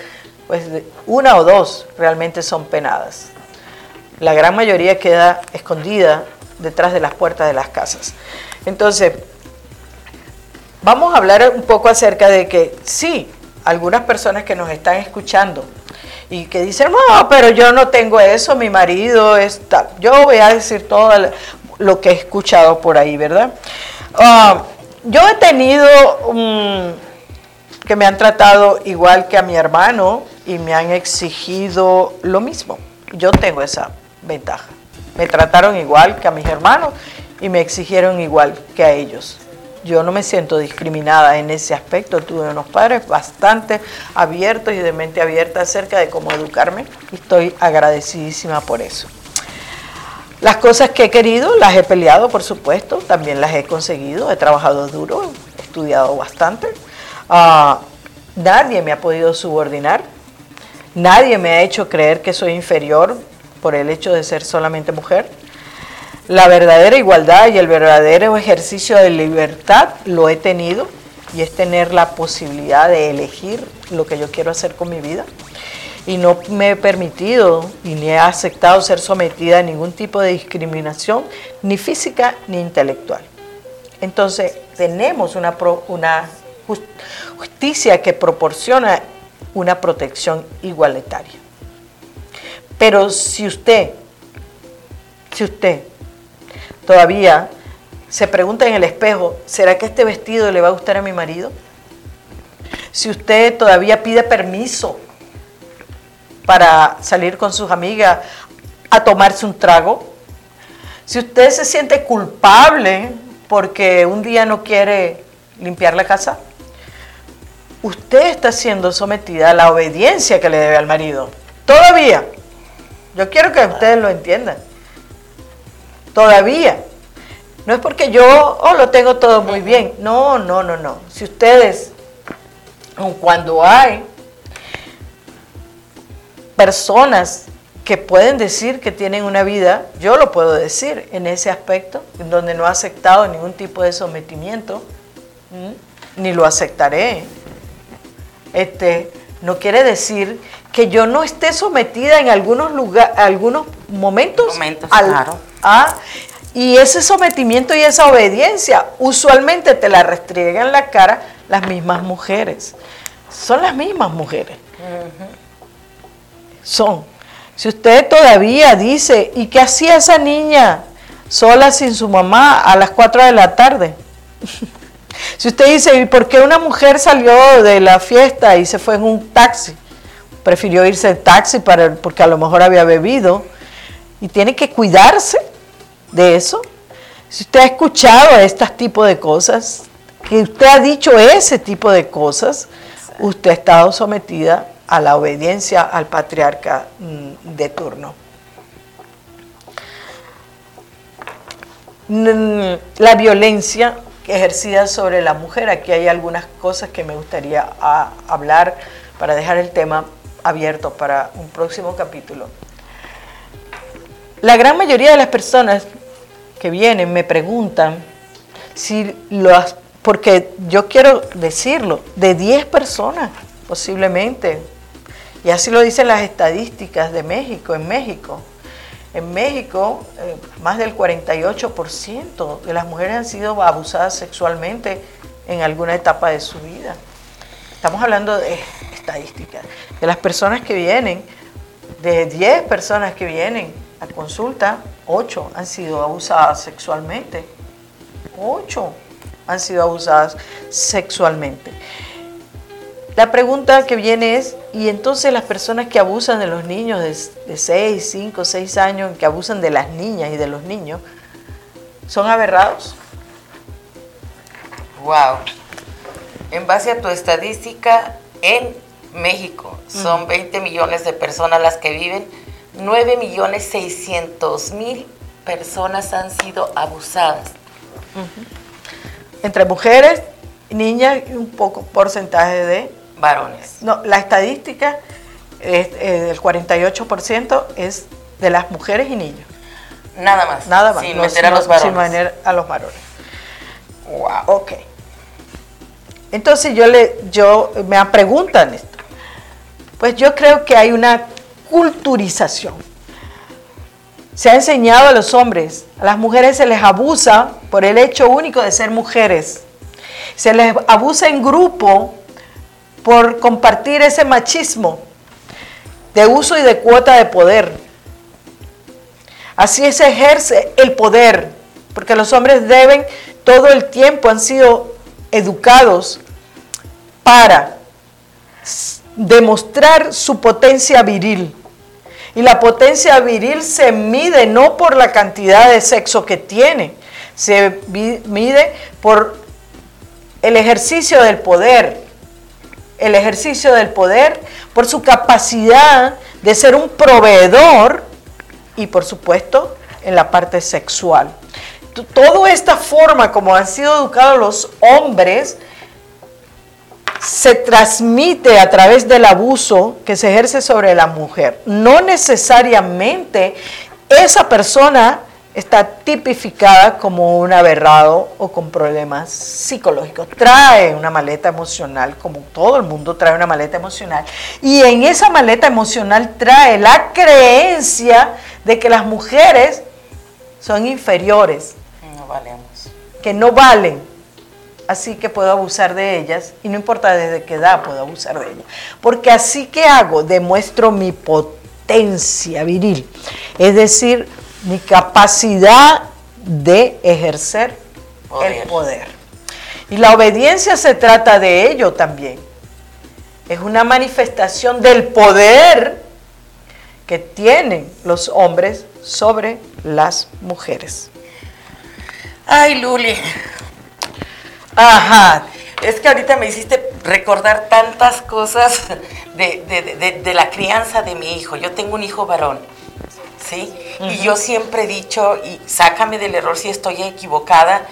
A: pues una o dos realmente son penadas la gran mayoría queda escondida detrás de las puertas de las casas. Entonces, vamos a hablar un poco acerca de que sí, algunas personas que nos están escuchando y que dicen, no, pero yo no tengo eso, mi marido está... Yo voy a decir todo lo que he escuchado por ahí, ¿verdad? Ah, yo he tenido que me han tratado igual que a mi hermano y me han exigido lo mismo. Yo tengo esa ventaja. Me trataron igual que a mis hermanos y me exigieron igual que a ellos. Yo no me siento discriminada en ese aspecto. Tuve unos padres bastante abiertos y de mente abierta acerca de cómo educarme y estoy agradecidísima por eso. Las cosas que he querido las he peleado, por supuesto, también las he conseguido, he trabajado duro, he estudiado bastante. Ah, nadie me ha podido subordinar, nadie me ha hecho creer que soy inferior por el hecho de ser solamente mujer. La verdadera igualdad y el verdadero ejercicio de libertad lo he tenido y es tener la posibilidad de elegir lo que yo quiero hacer con mi vida. Y no me he permitido y ni he aceptado ser sometida a ningún tipo de discriminación, ni física ni intelectual. Entonces, tenemos una, una justicia que proporciona una protección igualitaria. Pero si usted, si usted todavía se pregunta en el espejo, ¿será que este vestido le va a gustar a mi marido? Si usted todavía pide permiso para salir con sus amigas a tomarse un trago, si usted se siente culpable porque un día no quiere limpiar la casa, usted está siendo sometida a la obediencia que le debe al marido. Todavía. Yo quiero que ustedes lo entiendan. Todavía. No es porque yo oh, lo tengo todo muy bien. No, no, no, no. Si ustedes, cuando hay personas que pueden decir que tienen una vida, yo lo puedo decir en ese aspecto, en donde no he aceptado ningún tipo de sometimiento, ni lo aceptaré. Este, no quiere decir que yo no esté sometida en algunos lugares, algunos momentos,
B: claro.
A: Y ese sometimiento y esa obediencia usualmente te la restriegan en la cara las mismas mujeres. son las mismas mujeres. Son. Si usted todavía dice, ¿y qué hacía esa niña sola sin su mamá a las 4 de la tarde? <laughs> si usted dice, ¿y por qué una mujer salió de la fiesta y se fue en un taxi? Prefirió irse en taxi para, porque a lo mejor había bebido y tiene que cuidarse de eso. Si usted ha escuchado este tipo de cosas, que usted ha dicho ese tipo de cosas, usted ha estado sometida a la obediencia al patriarca mm, de turno. La violencia ejercida sobre la mujer, aquí hay algunas cosas que me gustaría ah, hablar para dejar el tema abierto para un próximo capítulo. La gran mayoría de las personas que vienen me preguntan si las, porque yo quiero decirlo, de 10 personas posiblemente, y así lo dicen las estadísticas de México, en México. En México, eh, más del 48% de las mujeres han sido abusadas sexualmente en alguna etapa de su vida. Estamos hablando de estadísticas. De las personas que vienen, de 10 personas que vienen a consulta, 8 han sido abusadas sexualmente. 8 han sido abusadas sexualmente. La pregunta que viene es, ¿y entonces las personas que abusan de los niños de, 6, 5, 6 años, que abusan de las niñas y de los niños, son aberrados?
B: Wow. En base a tu estadística, en México son 20 millones de personas las que viven, 9 millones 600 mil personas han sido abusadas.
A: Entre mujeres, niñas y un poco porcentaje de
B: varones.
A: No, la estadística es, eh, del 48% es de las mujeres y niños.
B: Nada más.
A: Nada más.
B: Sin meter a los varones.
A: Sin meter a los varones. Wow. Ok. Entonces yo le, yo me preguntan esto. Pues yo creo que hay una culturización. Se ha enseñado a los hombres, a las mujeres se les abusa por el hecho único de ser mujeres. Se les abusa en grupo por compartir ese machismo de uso y de cuota de poder. Así se ejerce el poder, porque los hombres deben todo el tiempo, han sido educados para demostrar su potencia viril. Y la potencia viril se mide no por la cantidad de sexo que tiene, se mide por el ejercicio del poder, el ejercicio del poder, por su capacidad de ser un proveedor y por supuesto en la parte sexual. Toda esta forma como han sido educados los hombres se transmite a través del abuso que se ejerce sobre la mujer. No necesariamente esa persona está tipificada como un aberrado o con problemas psicológicos. Trae una maleta emocional, como todo el mundo trae una maleta emocional. Y en esa maleta emocional trae la creencia de que las mujeres son inferiores.
B: No valemos.
A: Que no valen. Así que puedo abusar de ellas y no importa desde qué edad puedo abusar de ellas. Porque así que hago, demuestro mi potencia viril. Es decir, mi capacidad de ejercer el poder. Y la obediencia se trata de ello también. Es una manifestación del poder que tienen los hombres sobre las mujeres.
B: Ay, Luli.
A: Ajá.
B: Es que ahorita me hiciste recordar tantas cosas de, de la crianza de mi hijo. Yo tengo un hijo varón ¿sí? Y yo siempre he dicho, y sácame del error si estoy equivocada,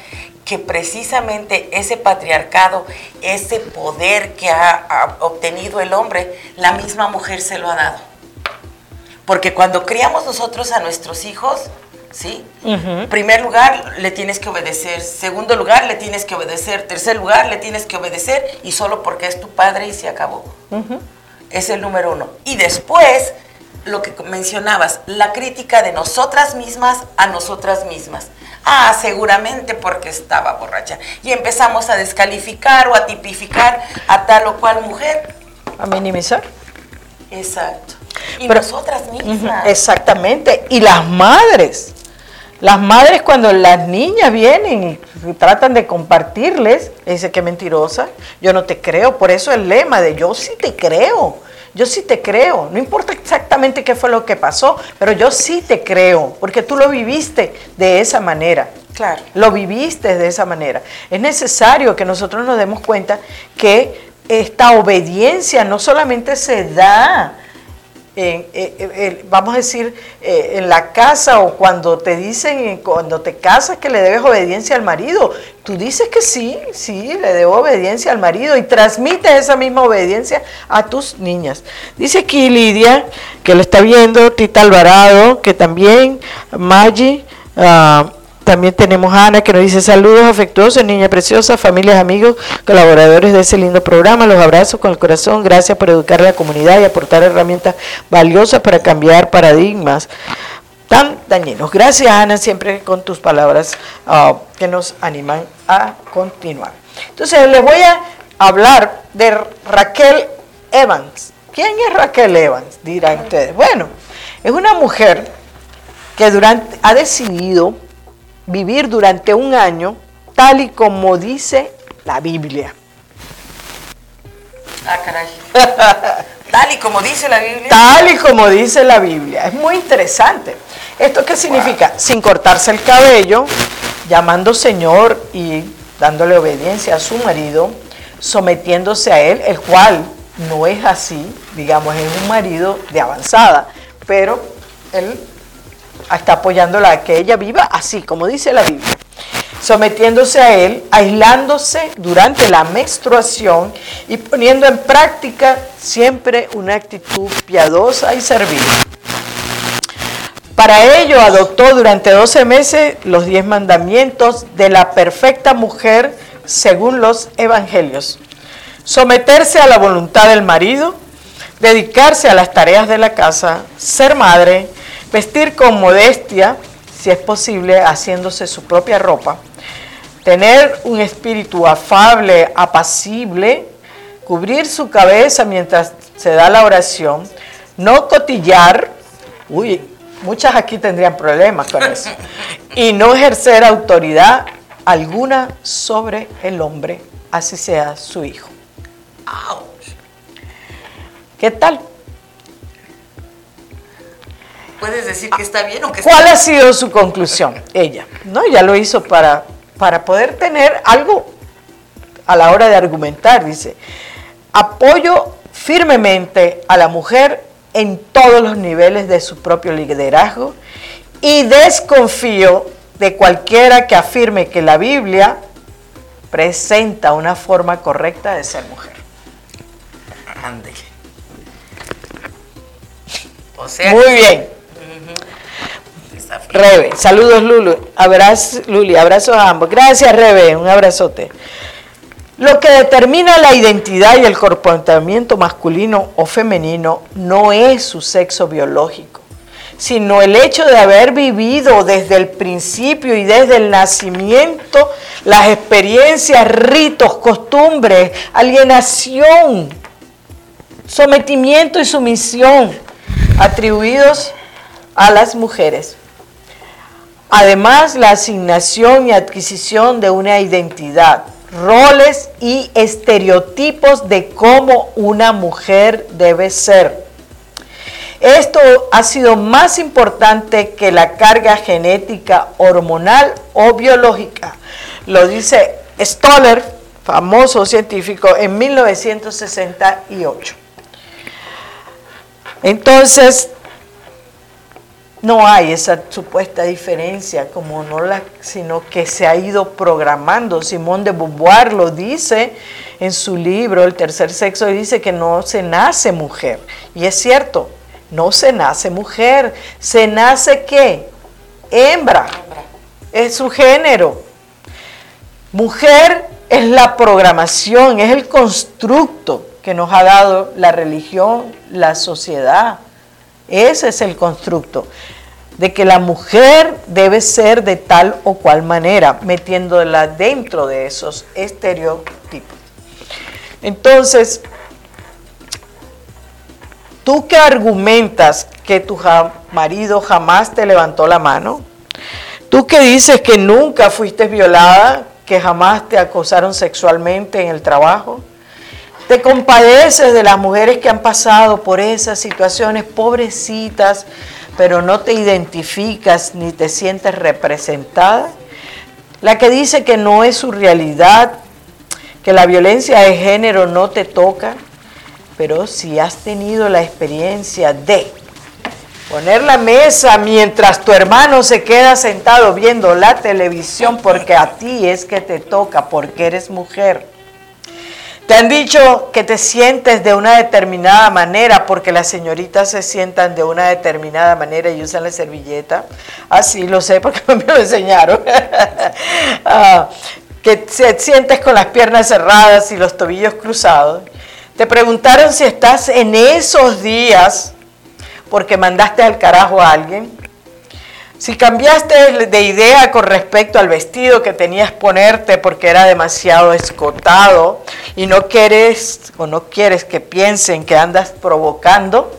B: que precisamente ese patriarcado, ese poder que ha, obtenido el hombre, la misma mujer se lo ha dado. Porque cuando criamos nosotros a nuestros hijos, ¿sí? En primer lugar, le tienes que obedecer. Segundo lugar, le tienes que obedecer. Tercer lugar, le tienes que obedecer. Y solo porque es tu padre y se acabó. Es el número uno. Y después lo que mencionabas, la crítica de nosotras mismas a nosotras mismas. Ah, seguramente porque estaba borracha. Y empezamos a descalificar o a tipificar a tal o cual mujer.
A: A minimizar.
B: Exacto. Y
A: Pero-
B: nosotras mismas.
A: Exactamente. Y las madres. Las madres cuando las niñas vienen y tratan de compartirles, le dice que mentirosa, yo no te creo. Por eso el lema de yo sí te creo, yo sí te creo. No importa exactamente qué fue lo que pasó, pero yo sí te creo, porque tú lo viviste de esa manera.
B: Claro.
A: Lo viviste de esa manera. Es necesario que nosotros nos demos cuenta que esta obediencia no solamente se da eh, eh, vamos a decir, eh, en la casa o cuando te dicen, cuando te casas que le debes obediencia al marido, tú dices que sí, sí, le debo obediencia al marido y transmites esa misma obediencia a tus niñas. Dice aquí Lidia, que lo está viendo, Tita Alvarado, que también, Maggi, ah, también tenemos a Ana que nos dice saludos afectuosos, niña preciosa, familias, amigos, colaboradores de ese lindo programa. Los abrazo con el corazón. Gracias por educar a la comunidad y aportar herramientas valiosas para cambiar paradigmas tan dañinos. Gracias Ana, siempre con tus palabras ah, que nos animan a continuar. Entonces les voy a hablar de Raquel Evans. ¿Quién es Raquel Evans? Dirán ustedes. Bueno, es una mujer que durante, ha decidido vivir durante un año tal y como dice la Biblia.
B: Ah, caray. <laughs> Tal y como dice la Biblia.
A: Tal y como dice la Biblia. Es muy interesante. ¿Esto qué significa? Sin cortarse el cabello, llamando Señor y dándole obediencia a su marido, sometiéndose a él, el cual no es así, digamos, es un marido de avanzada, pero él está apoyándola a que ella viva así, como dice la Biblia. Sometiéndose a él, aislándose durante la menstruación y poniendo en práctica siempre una actitud piadosa y servil. Para ello adoptó durante 12 meses los 10 mandamientos de la perfecta mujer según los evangelios. Someterse a la voluntad del marido, dedicarse a las tareas de la casa, ser madre, vestir con modestia, si es posible, haciéndose su propia ropa, tener un espíritu afable, apacible, cubrir su cabeza mientras se da la oración, no cotillar, uy, muchas aquí tendrían problemas con eso, y no ejercer autoridad alguna sobre el hombre, así sea su hijo. ¿Qué tal?
B: Puedes decir que está bien o que está
A: ¿Cuál ha sido su conclusión? Ella, ¿no? Ella lo hizo para, para poder tener algo a la hora de argumentar. Dice, apoyo firmemente a la mujer en todos los niveles de su propio liderazgo y desconfío de cualquiera que afirme que la Biblia presenta una forma correcta de ser mujer.
B: O sea,
A: Muy
B: bien.
A: Rebe, saludos Lulu, abrazo, Luli, abrazos a ambos. Gracias Rebe, un abrazote. Lo que determina la identidad y el comportamiento masculino o femenino no es su sexo biológico, sino el hecho de haber vivido desde el principio y desde el nacimiento las experiencias, ritos, costumbres, alienación, sometimiento y sumisión atribuidos a las mujeres. Además, la asignación y adquisición de una identidad, roles y estereotipos de cómo una mujer debe ser. Esto ha sido más importante que la carga genética, hormonal o biológica. Lo dice Stoller, famoso científico, en 1968. Entonces, no hay esa supuesta diferencia, como no la, sino que se ha ido programando. Simón de Beauvoir lo dice en su libro El tercer sexo, dice que no se nace mujer. Y es cierto, no se nace mujer, se nace qué? Hembra. Es su género. Mujer es la programación, es el constructo que nos ha dado la religión, la sociedad. Ese es el constructo. de que la mujer debe ser de tal o cual manera, metiéndola dentro de esos estereotipos. Entonces, tú que argumentas que tu marido jamás te levantó la mano, tú que dices que nunca fuiste violada, que jamás te acosaron sexualmente en el trabajo, te compadeces de las mujeres que han pasado por esas situaciones, pobrecitas, pero no te identificas ni te sientes representada. La que dice que no es su realidad, que la violencia de género no te toca, pero si has tenido la experiencia de poner la mesa mientras tu hermano se queda sentado viendo la televisión porque a ti es que te toca, porque eres mujer te han dicho que te sientes de una determinada manera porque las señoritas se sientan de una determinada manera y usan la servilleta. Así ah, lo sé porque <laughs> me lo enseñaron. <laughs> Ah, que te sientes con las piernas cerradas y los tobillos cruzados. Te preguntaron si estás en esos días porque mandaste al carajo a alguien si cambiaste de idea con respecto al vestido que tenías ponerte porque era demasiado escotado y no quieres o no quieres que piensen que andas provocando,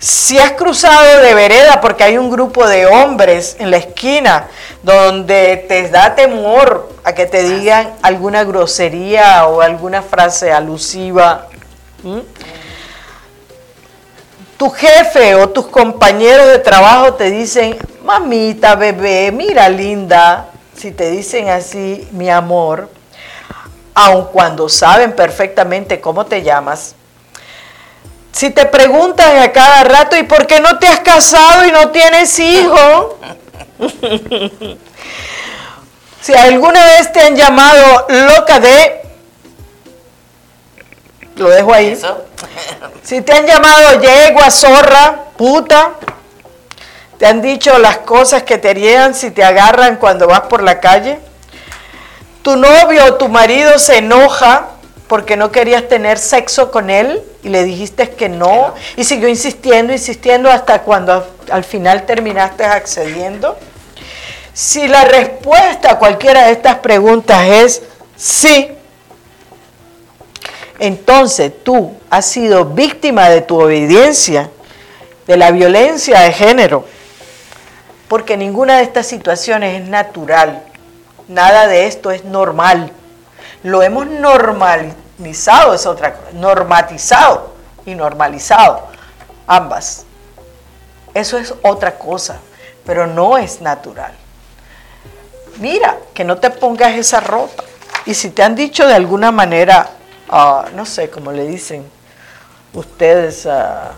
A: si has cruzado de vereda porque hay un grupo de hombres en la esquina donde te da temor a que te digan alguna grosería o alguna frase alusiva, tu jefe o tus compañeros de trabajo te dicen, mamita, bebé, mira linda, si te dicen así, mi amor, aun cuando saben perfectamente cómo te llamas, si te preguntan a cada rato, ¿y por qué no te has casado y no tienes hijo? <laughs> si alguna vez te han llamado loca de, lo dejo ahí. <laughs> Si te han llamado yegua, zorra, puta, te han dicho las cosas que te harían si te agarran cuando vas por la calle. Tu novio o tu marido se enoja porque no querías tener sexo con él y le dijiste que no y siguió insistiendo, insistiendo hasta cuando al final terminaste accediendo. Si la respuesta a cualquiera de estas preguntas es sí, entonces tú has sido víctima de tu obediencia, de la violencia de género, porque ninguna de estas situaciones es natural, nada de esto es normal. Lo hemos normalizado, es otra cosa, normatizado y normalizado, ambas. Eso es otra cosa, pero no es natural. Mira, que no te pongas esa ropa. Y si te han dicho de alguna manera, Ah, no sé, cómo le dicen ustedes, uh,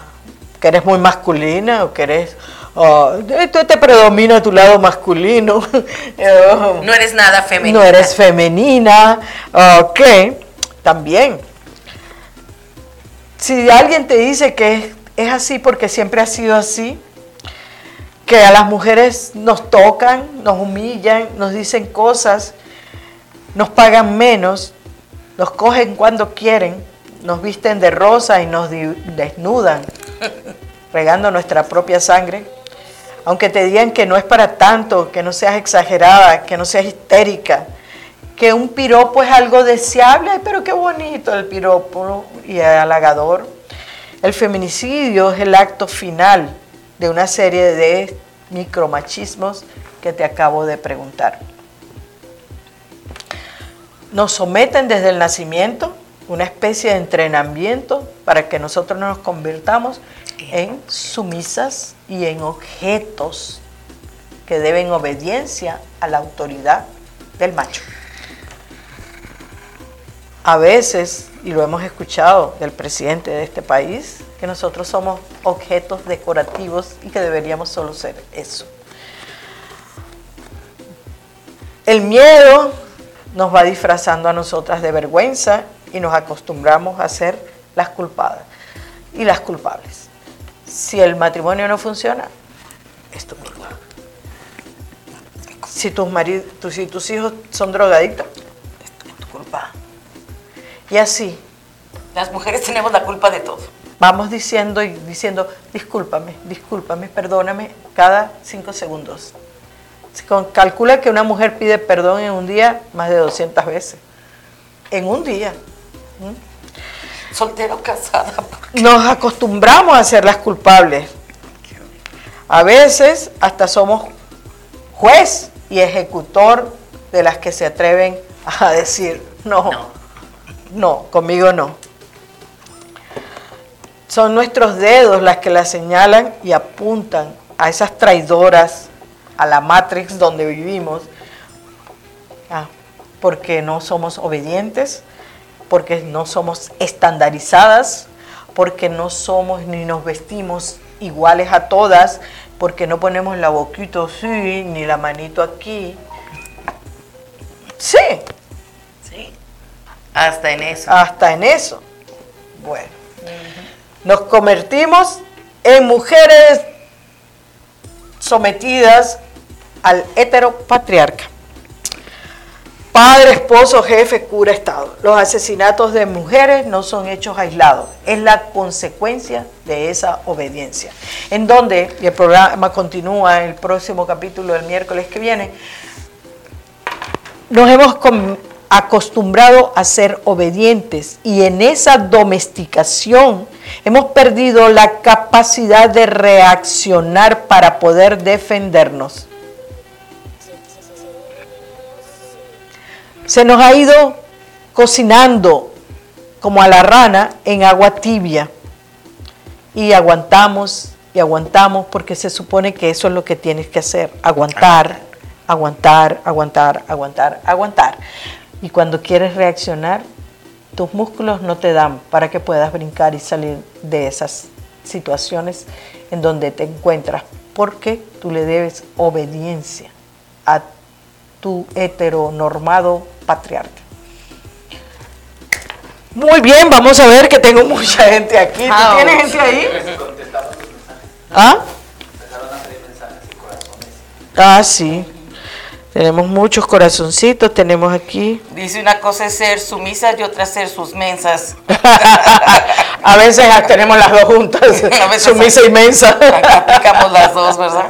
A: que eres muy masculina o que eres... Uh, te predomina tu lado masculino. <laughs>
B: no eres nada femenina.
A: No eres femenina. Ok, también. Si alguien te dice que es así porque siempre ha sido así, que a las mujeres nos tocan, nos humillan, nos dicen cosas, nos pagan menos, nos cogen cuando quieren, nos visten de rosa y nos desnudan, <laughs> regando nuestra propia sangre. Aunque te digan que no es para tanto, que no seas exagerada, que no seas histérica, que un piropo es algo deseable, pero qué bonito el piropo y halagador. El feminicidio es el acto final de una serie de micromachismos que te acabo de preguntar nos someten desde el nacimiento, una especie de entrenamiento para que nosotros nos convirtamos en sumisas y en objetos que deben obediencia a la autoridad del macho. A veces, y lo hemos escuchado del presidente de este país, que nosotros somos objetos decorativos y que deberíamos solo ser eso. El miedo nos va disfrazando a nosotras de vergüenza y nos acostumbramos a ser las culpadas y las culpables. Si el matrimonio no funciona, es tu culpa. Si tus, maridos, si tus hijos son drogadictos, es tu culpa. Y así.
B: Las mujeres tenemos la culpa de todo.
A: vamos diciendo y diciendo, discúlpame, discúlpame, perdóname, cada cinco segundos. Calcula que una mujer pide perdón en un día más de 200 veces. En un día.
B: Soltero o casada.
A: Nos acostumbramos a ser las culpables. A veces hasta somos juez y ejecutor de las que se atreven a decir, no, no, conmigo no. Son nuestros dedos las que la señalan y apuntan a esas traidoras, a la matrix donde vivimos, ah, porque no somos obedientes, porque no somos estandarizadas, porque no somos ni nos vestimos iguales a todas, porque no ponemos la boquita así, ni la manito aquí. Sí.
B: Sí. Hasta en eso.
A: Hasta en eso. Bueno. Nos convertimos en mujeres sometidas al heteropatriarca. Padre, esposo, jefe, cura, Estado. Los asesinatos de mujeres no son hechos aislados, es la consecuencia de esa obediencia. En donde, y el programa continúa el próximo capítulo del miércoles que viene, nos hemos acostumbrado a ser obedientes y en esa domesticación hemos perdido la capacidad de reaccionar para poder defendernos. Se nos ha ido cocinando como a la rana en agua tibia. Y aguantamos y aguantamos porque se supone que eso es lo que tienes que hacer, aguantar, aguantar, aguantar, aguantar, aguantar. Y cuando quieres reaccionar, tus músculos no te dan para que puedas brincar y salir de esas situaciones en donde te encuentras, porque tú le debes obediencia a tu heteronormado patriarca. Muy bien, vamos a ver que tengo mucha gente aquí. ¿Tú ah, tienes gente ahí? ¿Ah? Ah, sí. Tenemos muchos corazoncitos, tenemos aquí.
B: Dice una cosa es ser sumisa y otra ser sus mensas. <laughs>
A: a veces tenemos las dos juntas, <laughs> sumisa y mensa.
B: aplicamos las dos, ¿verdad?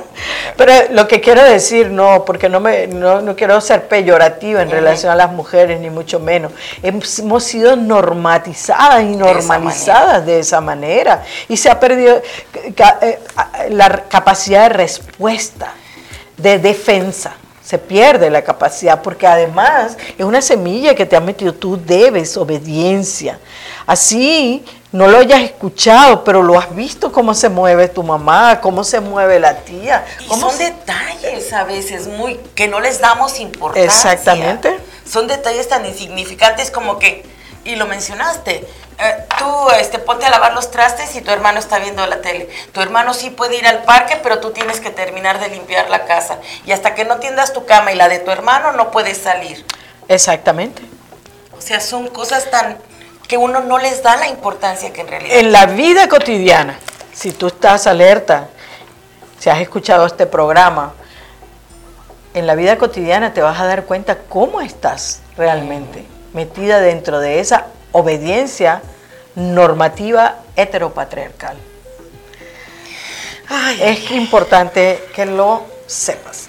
A: Pero lo que quiero decir, no, porque no, me, no, quiero ser peyorativa en relación a las mujeres, ni mucho menos. Hemos sido normatizadas y normalizadas de esa manera. Y se ha perdido eh, la capacidad de respuesta, de defensa se pierde la capacidad, porque además es una semilla que te ha metido, tú debes obediencia. Así no lo hayas escuchado, pero lo has visto cómo se mueve tu mamá, cómo se mueve la tía.
B: Y son detalles a veces muy que no les damos importancia.
A: Exactamente.
B: Son detalles tan insignificantes como que, y lo mencionaste, eh, tú este, ponte a lavar los trastes y tu hermano está viendo la tele. Tu hermano sí puede ir al parque, pero tú tienes que terminar de limpiar la casa. Y hasta que no tiendas tu cama y la de tu hermano, no puedes salir.
A: Exactamente.
B: O sea, son cosas tan que uno no les da la importancia que en realidad.
A: En la vida cotidiana, si tú estás alerta, si has escuchado este programa, en la vida cotidiana te vas a dar cuenta cómo estás realmente metida dentro de esa obediencia normativa heteropatriarcal. es importante que lo sepas.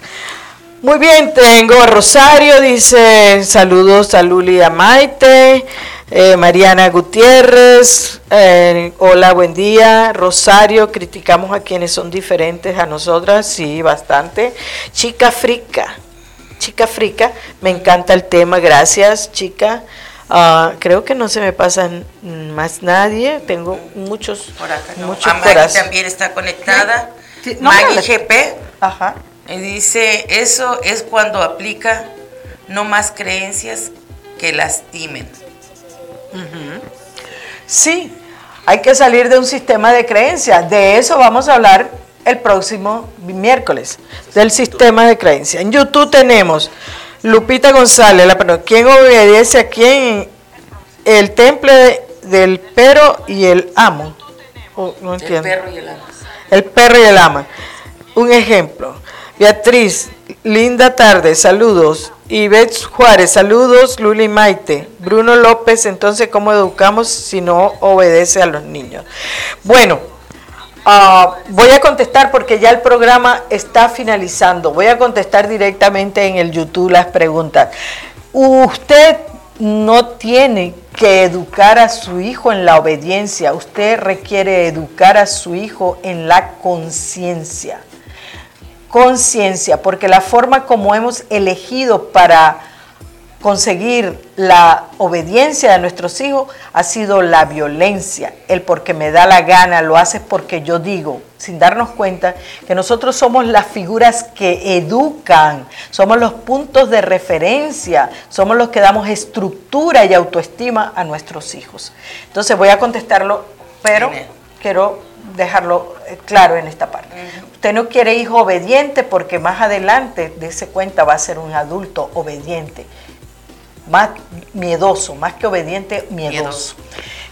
A: Muy bien, tengo a Rosario, dice saludos a Luli y a Maite, eh, Mariana Gutiérrez, eh, hola, buen día, Rosario, criticamos a quienes son diferentes a nosotras, sí, bastante. Chica Frica, chica Frica, me encanta el tema, gracias, chica. Ah, creo que no se me pasan más nadie. Tengo muchos,
B: Por acá, muchos también está conectada. Maggie GP. Ajá. Y dice, eso es cuando aplica no más creencias que lastimen.
A: Sí, hay que salir de un sistema de creencias. De eso vamos a hablar el próximo miércoles, del sistema de creencias. En YouTube tenemos Lupita González, la ¿quién obedece a quién? El temple del perro y el amo.
B: Oh, no entiendo. El perro y el amo.
A: El perro y el ama. Un ejemplo. Beatriz, linda tarde, saludos. Ivette Juárez, saludos, Luli Maite. Bruno López, entonces, ¿cómo educamos si no obedece a los niños? Bueno, ah, voy a contestar porque ya el programa está finalizando. Voy a contestar directamente en el YouTube las preguntas. Usted no tiene que educar a su hijo en la obediencia, usted requiere educar a su hijo en la conciencia conciencia, porque la forma como hemos elegido para conseguir la obediencia de nuestros hijos ha sido la violencia, el porque me da la gana, lo haces porque yo digo, sin darnos cuenta que nosotros somos las figuras que educan, somos los puntos de referencia, somos los que damos estructura y autoestima a nuestros hijos. Entonces voy a contestarlo, pero quiero dejarlo eh, claro en esta parte. Usted no quiere hijo obediente porque más adelante, de ese cuenta, va a ser un adulto obediente, más miedoso, más que obediente, miedoso.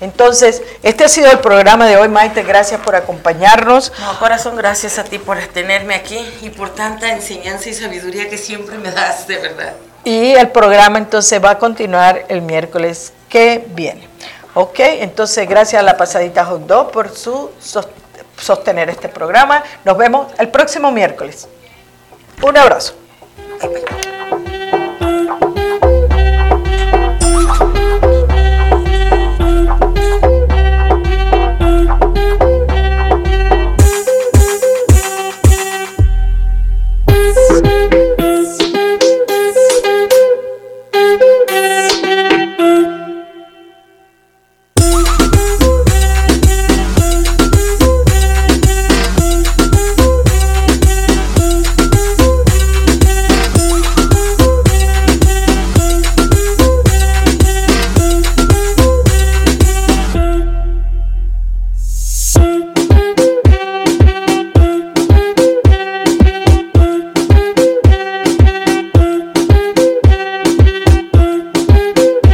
A: Entonces, este ha sido el programa de hoy, Maite. Gracias por acompañarnos.
B: No, corazón, gracias a ti por tenerme aquí y por tanta enseñanza y sabiduría que siempre me das, de verdad.
A: Y el programa entonces va a continuar el miércoles que viene. Ok, entonces gracias a la pasadita Hot Dog por su sostener este programa. Nos vemos el próximo miércoles. Un abrazo.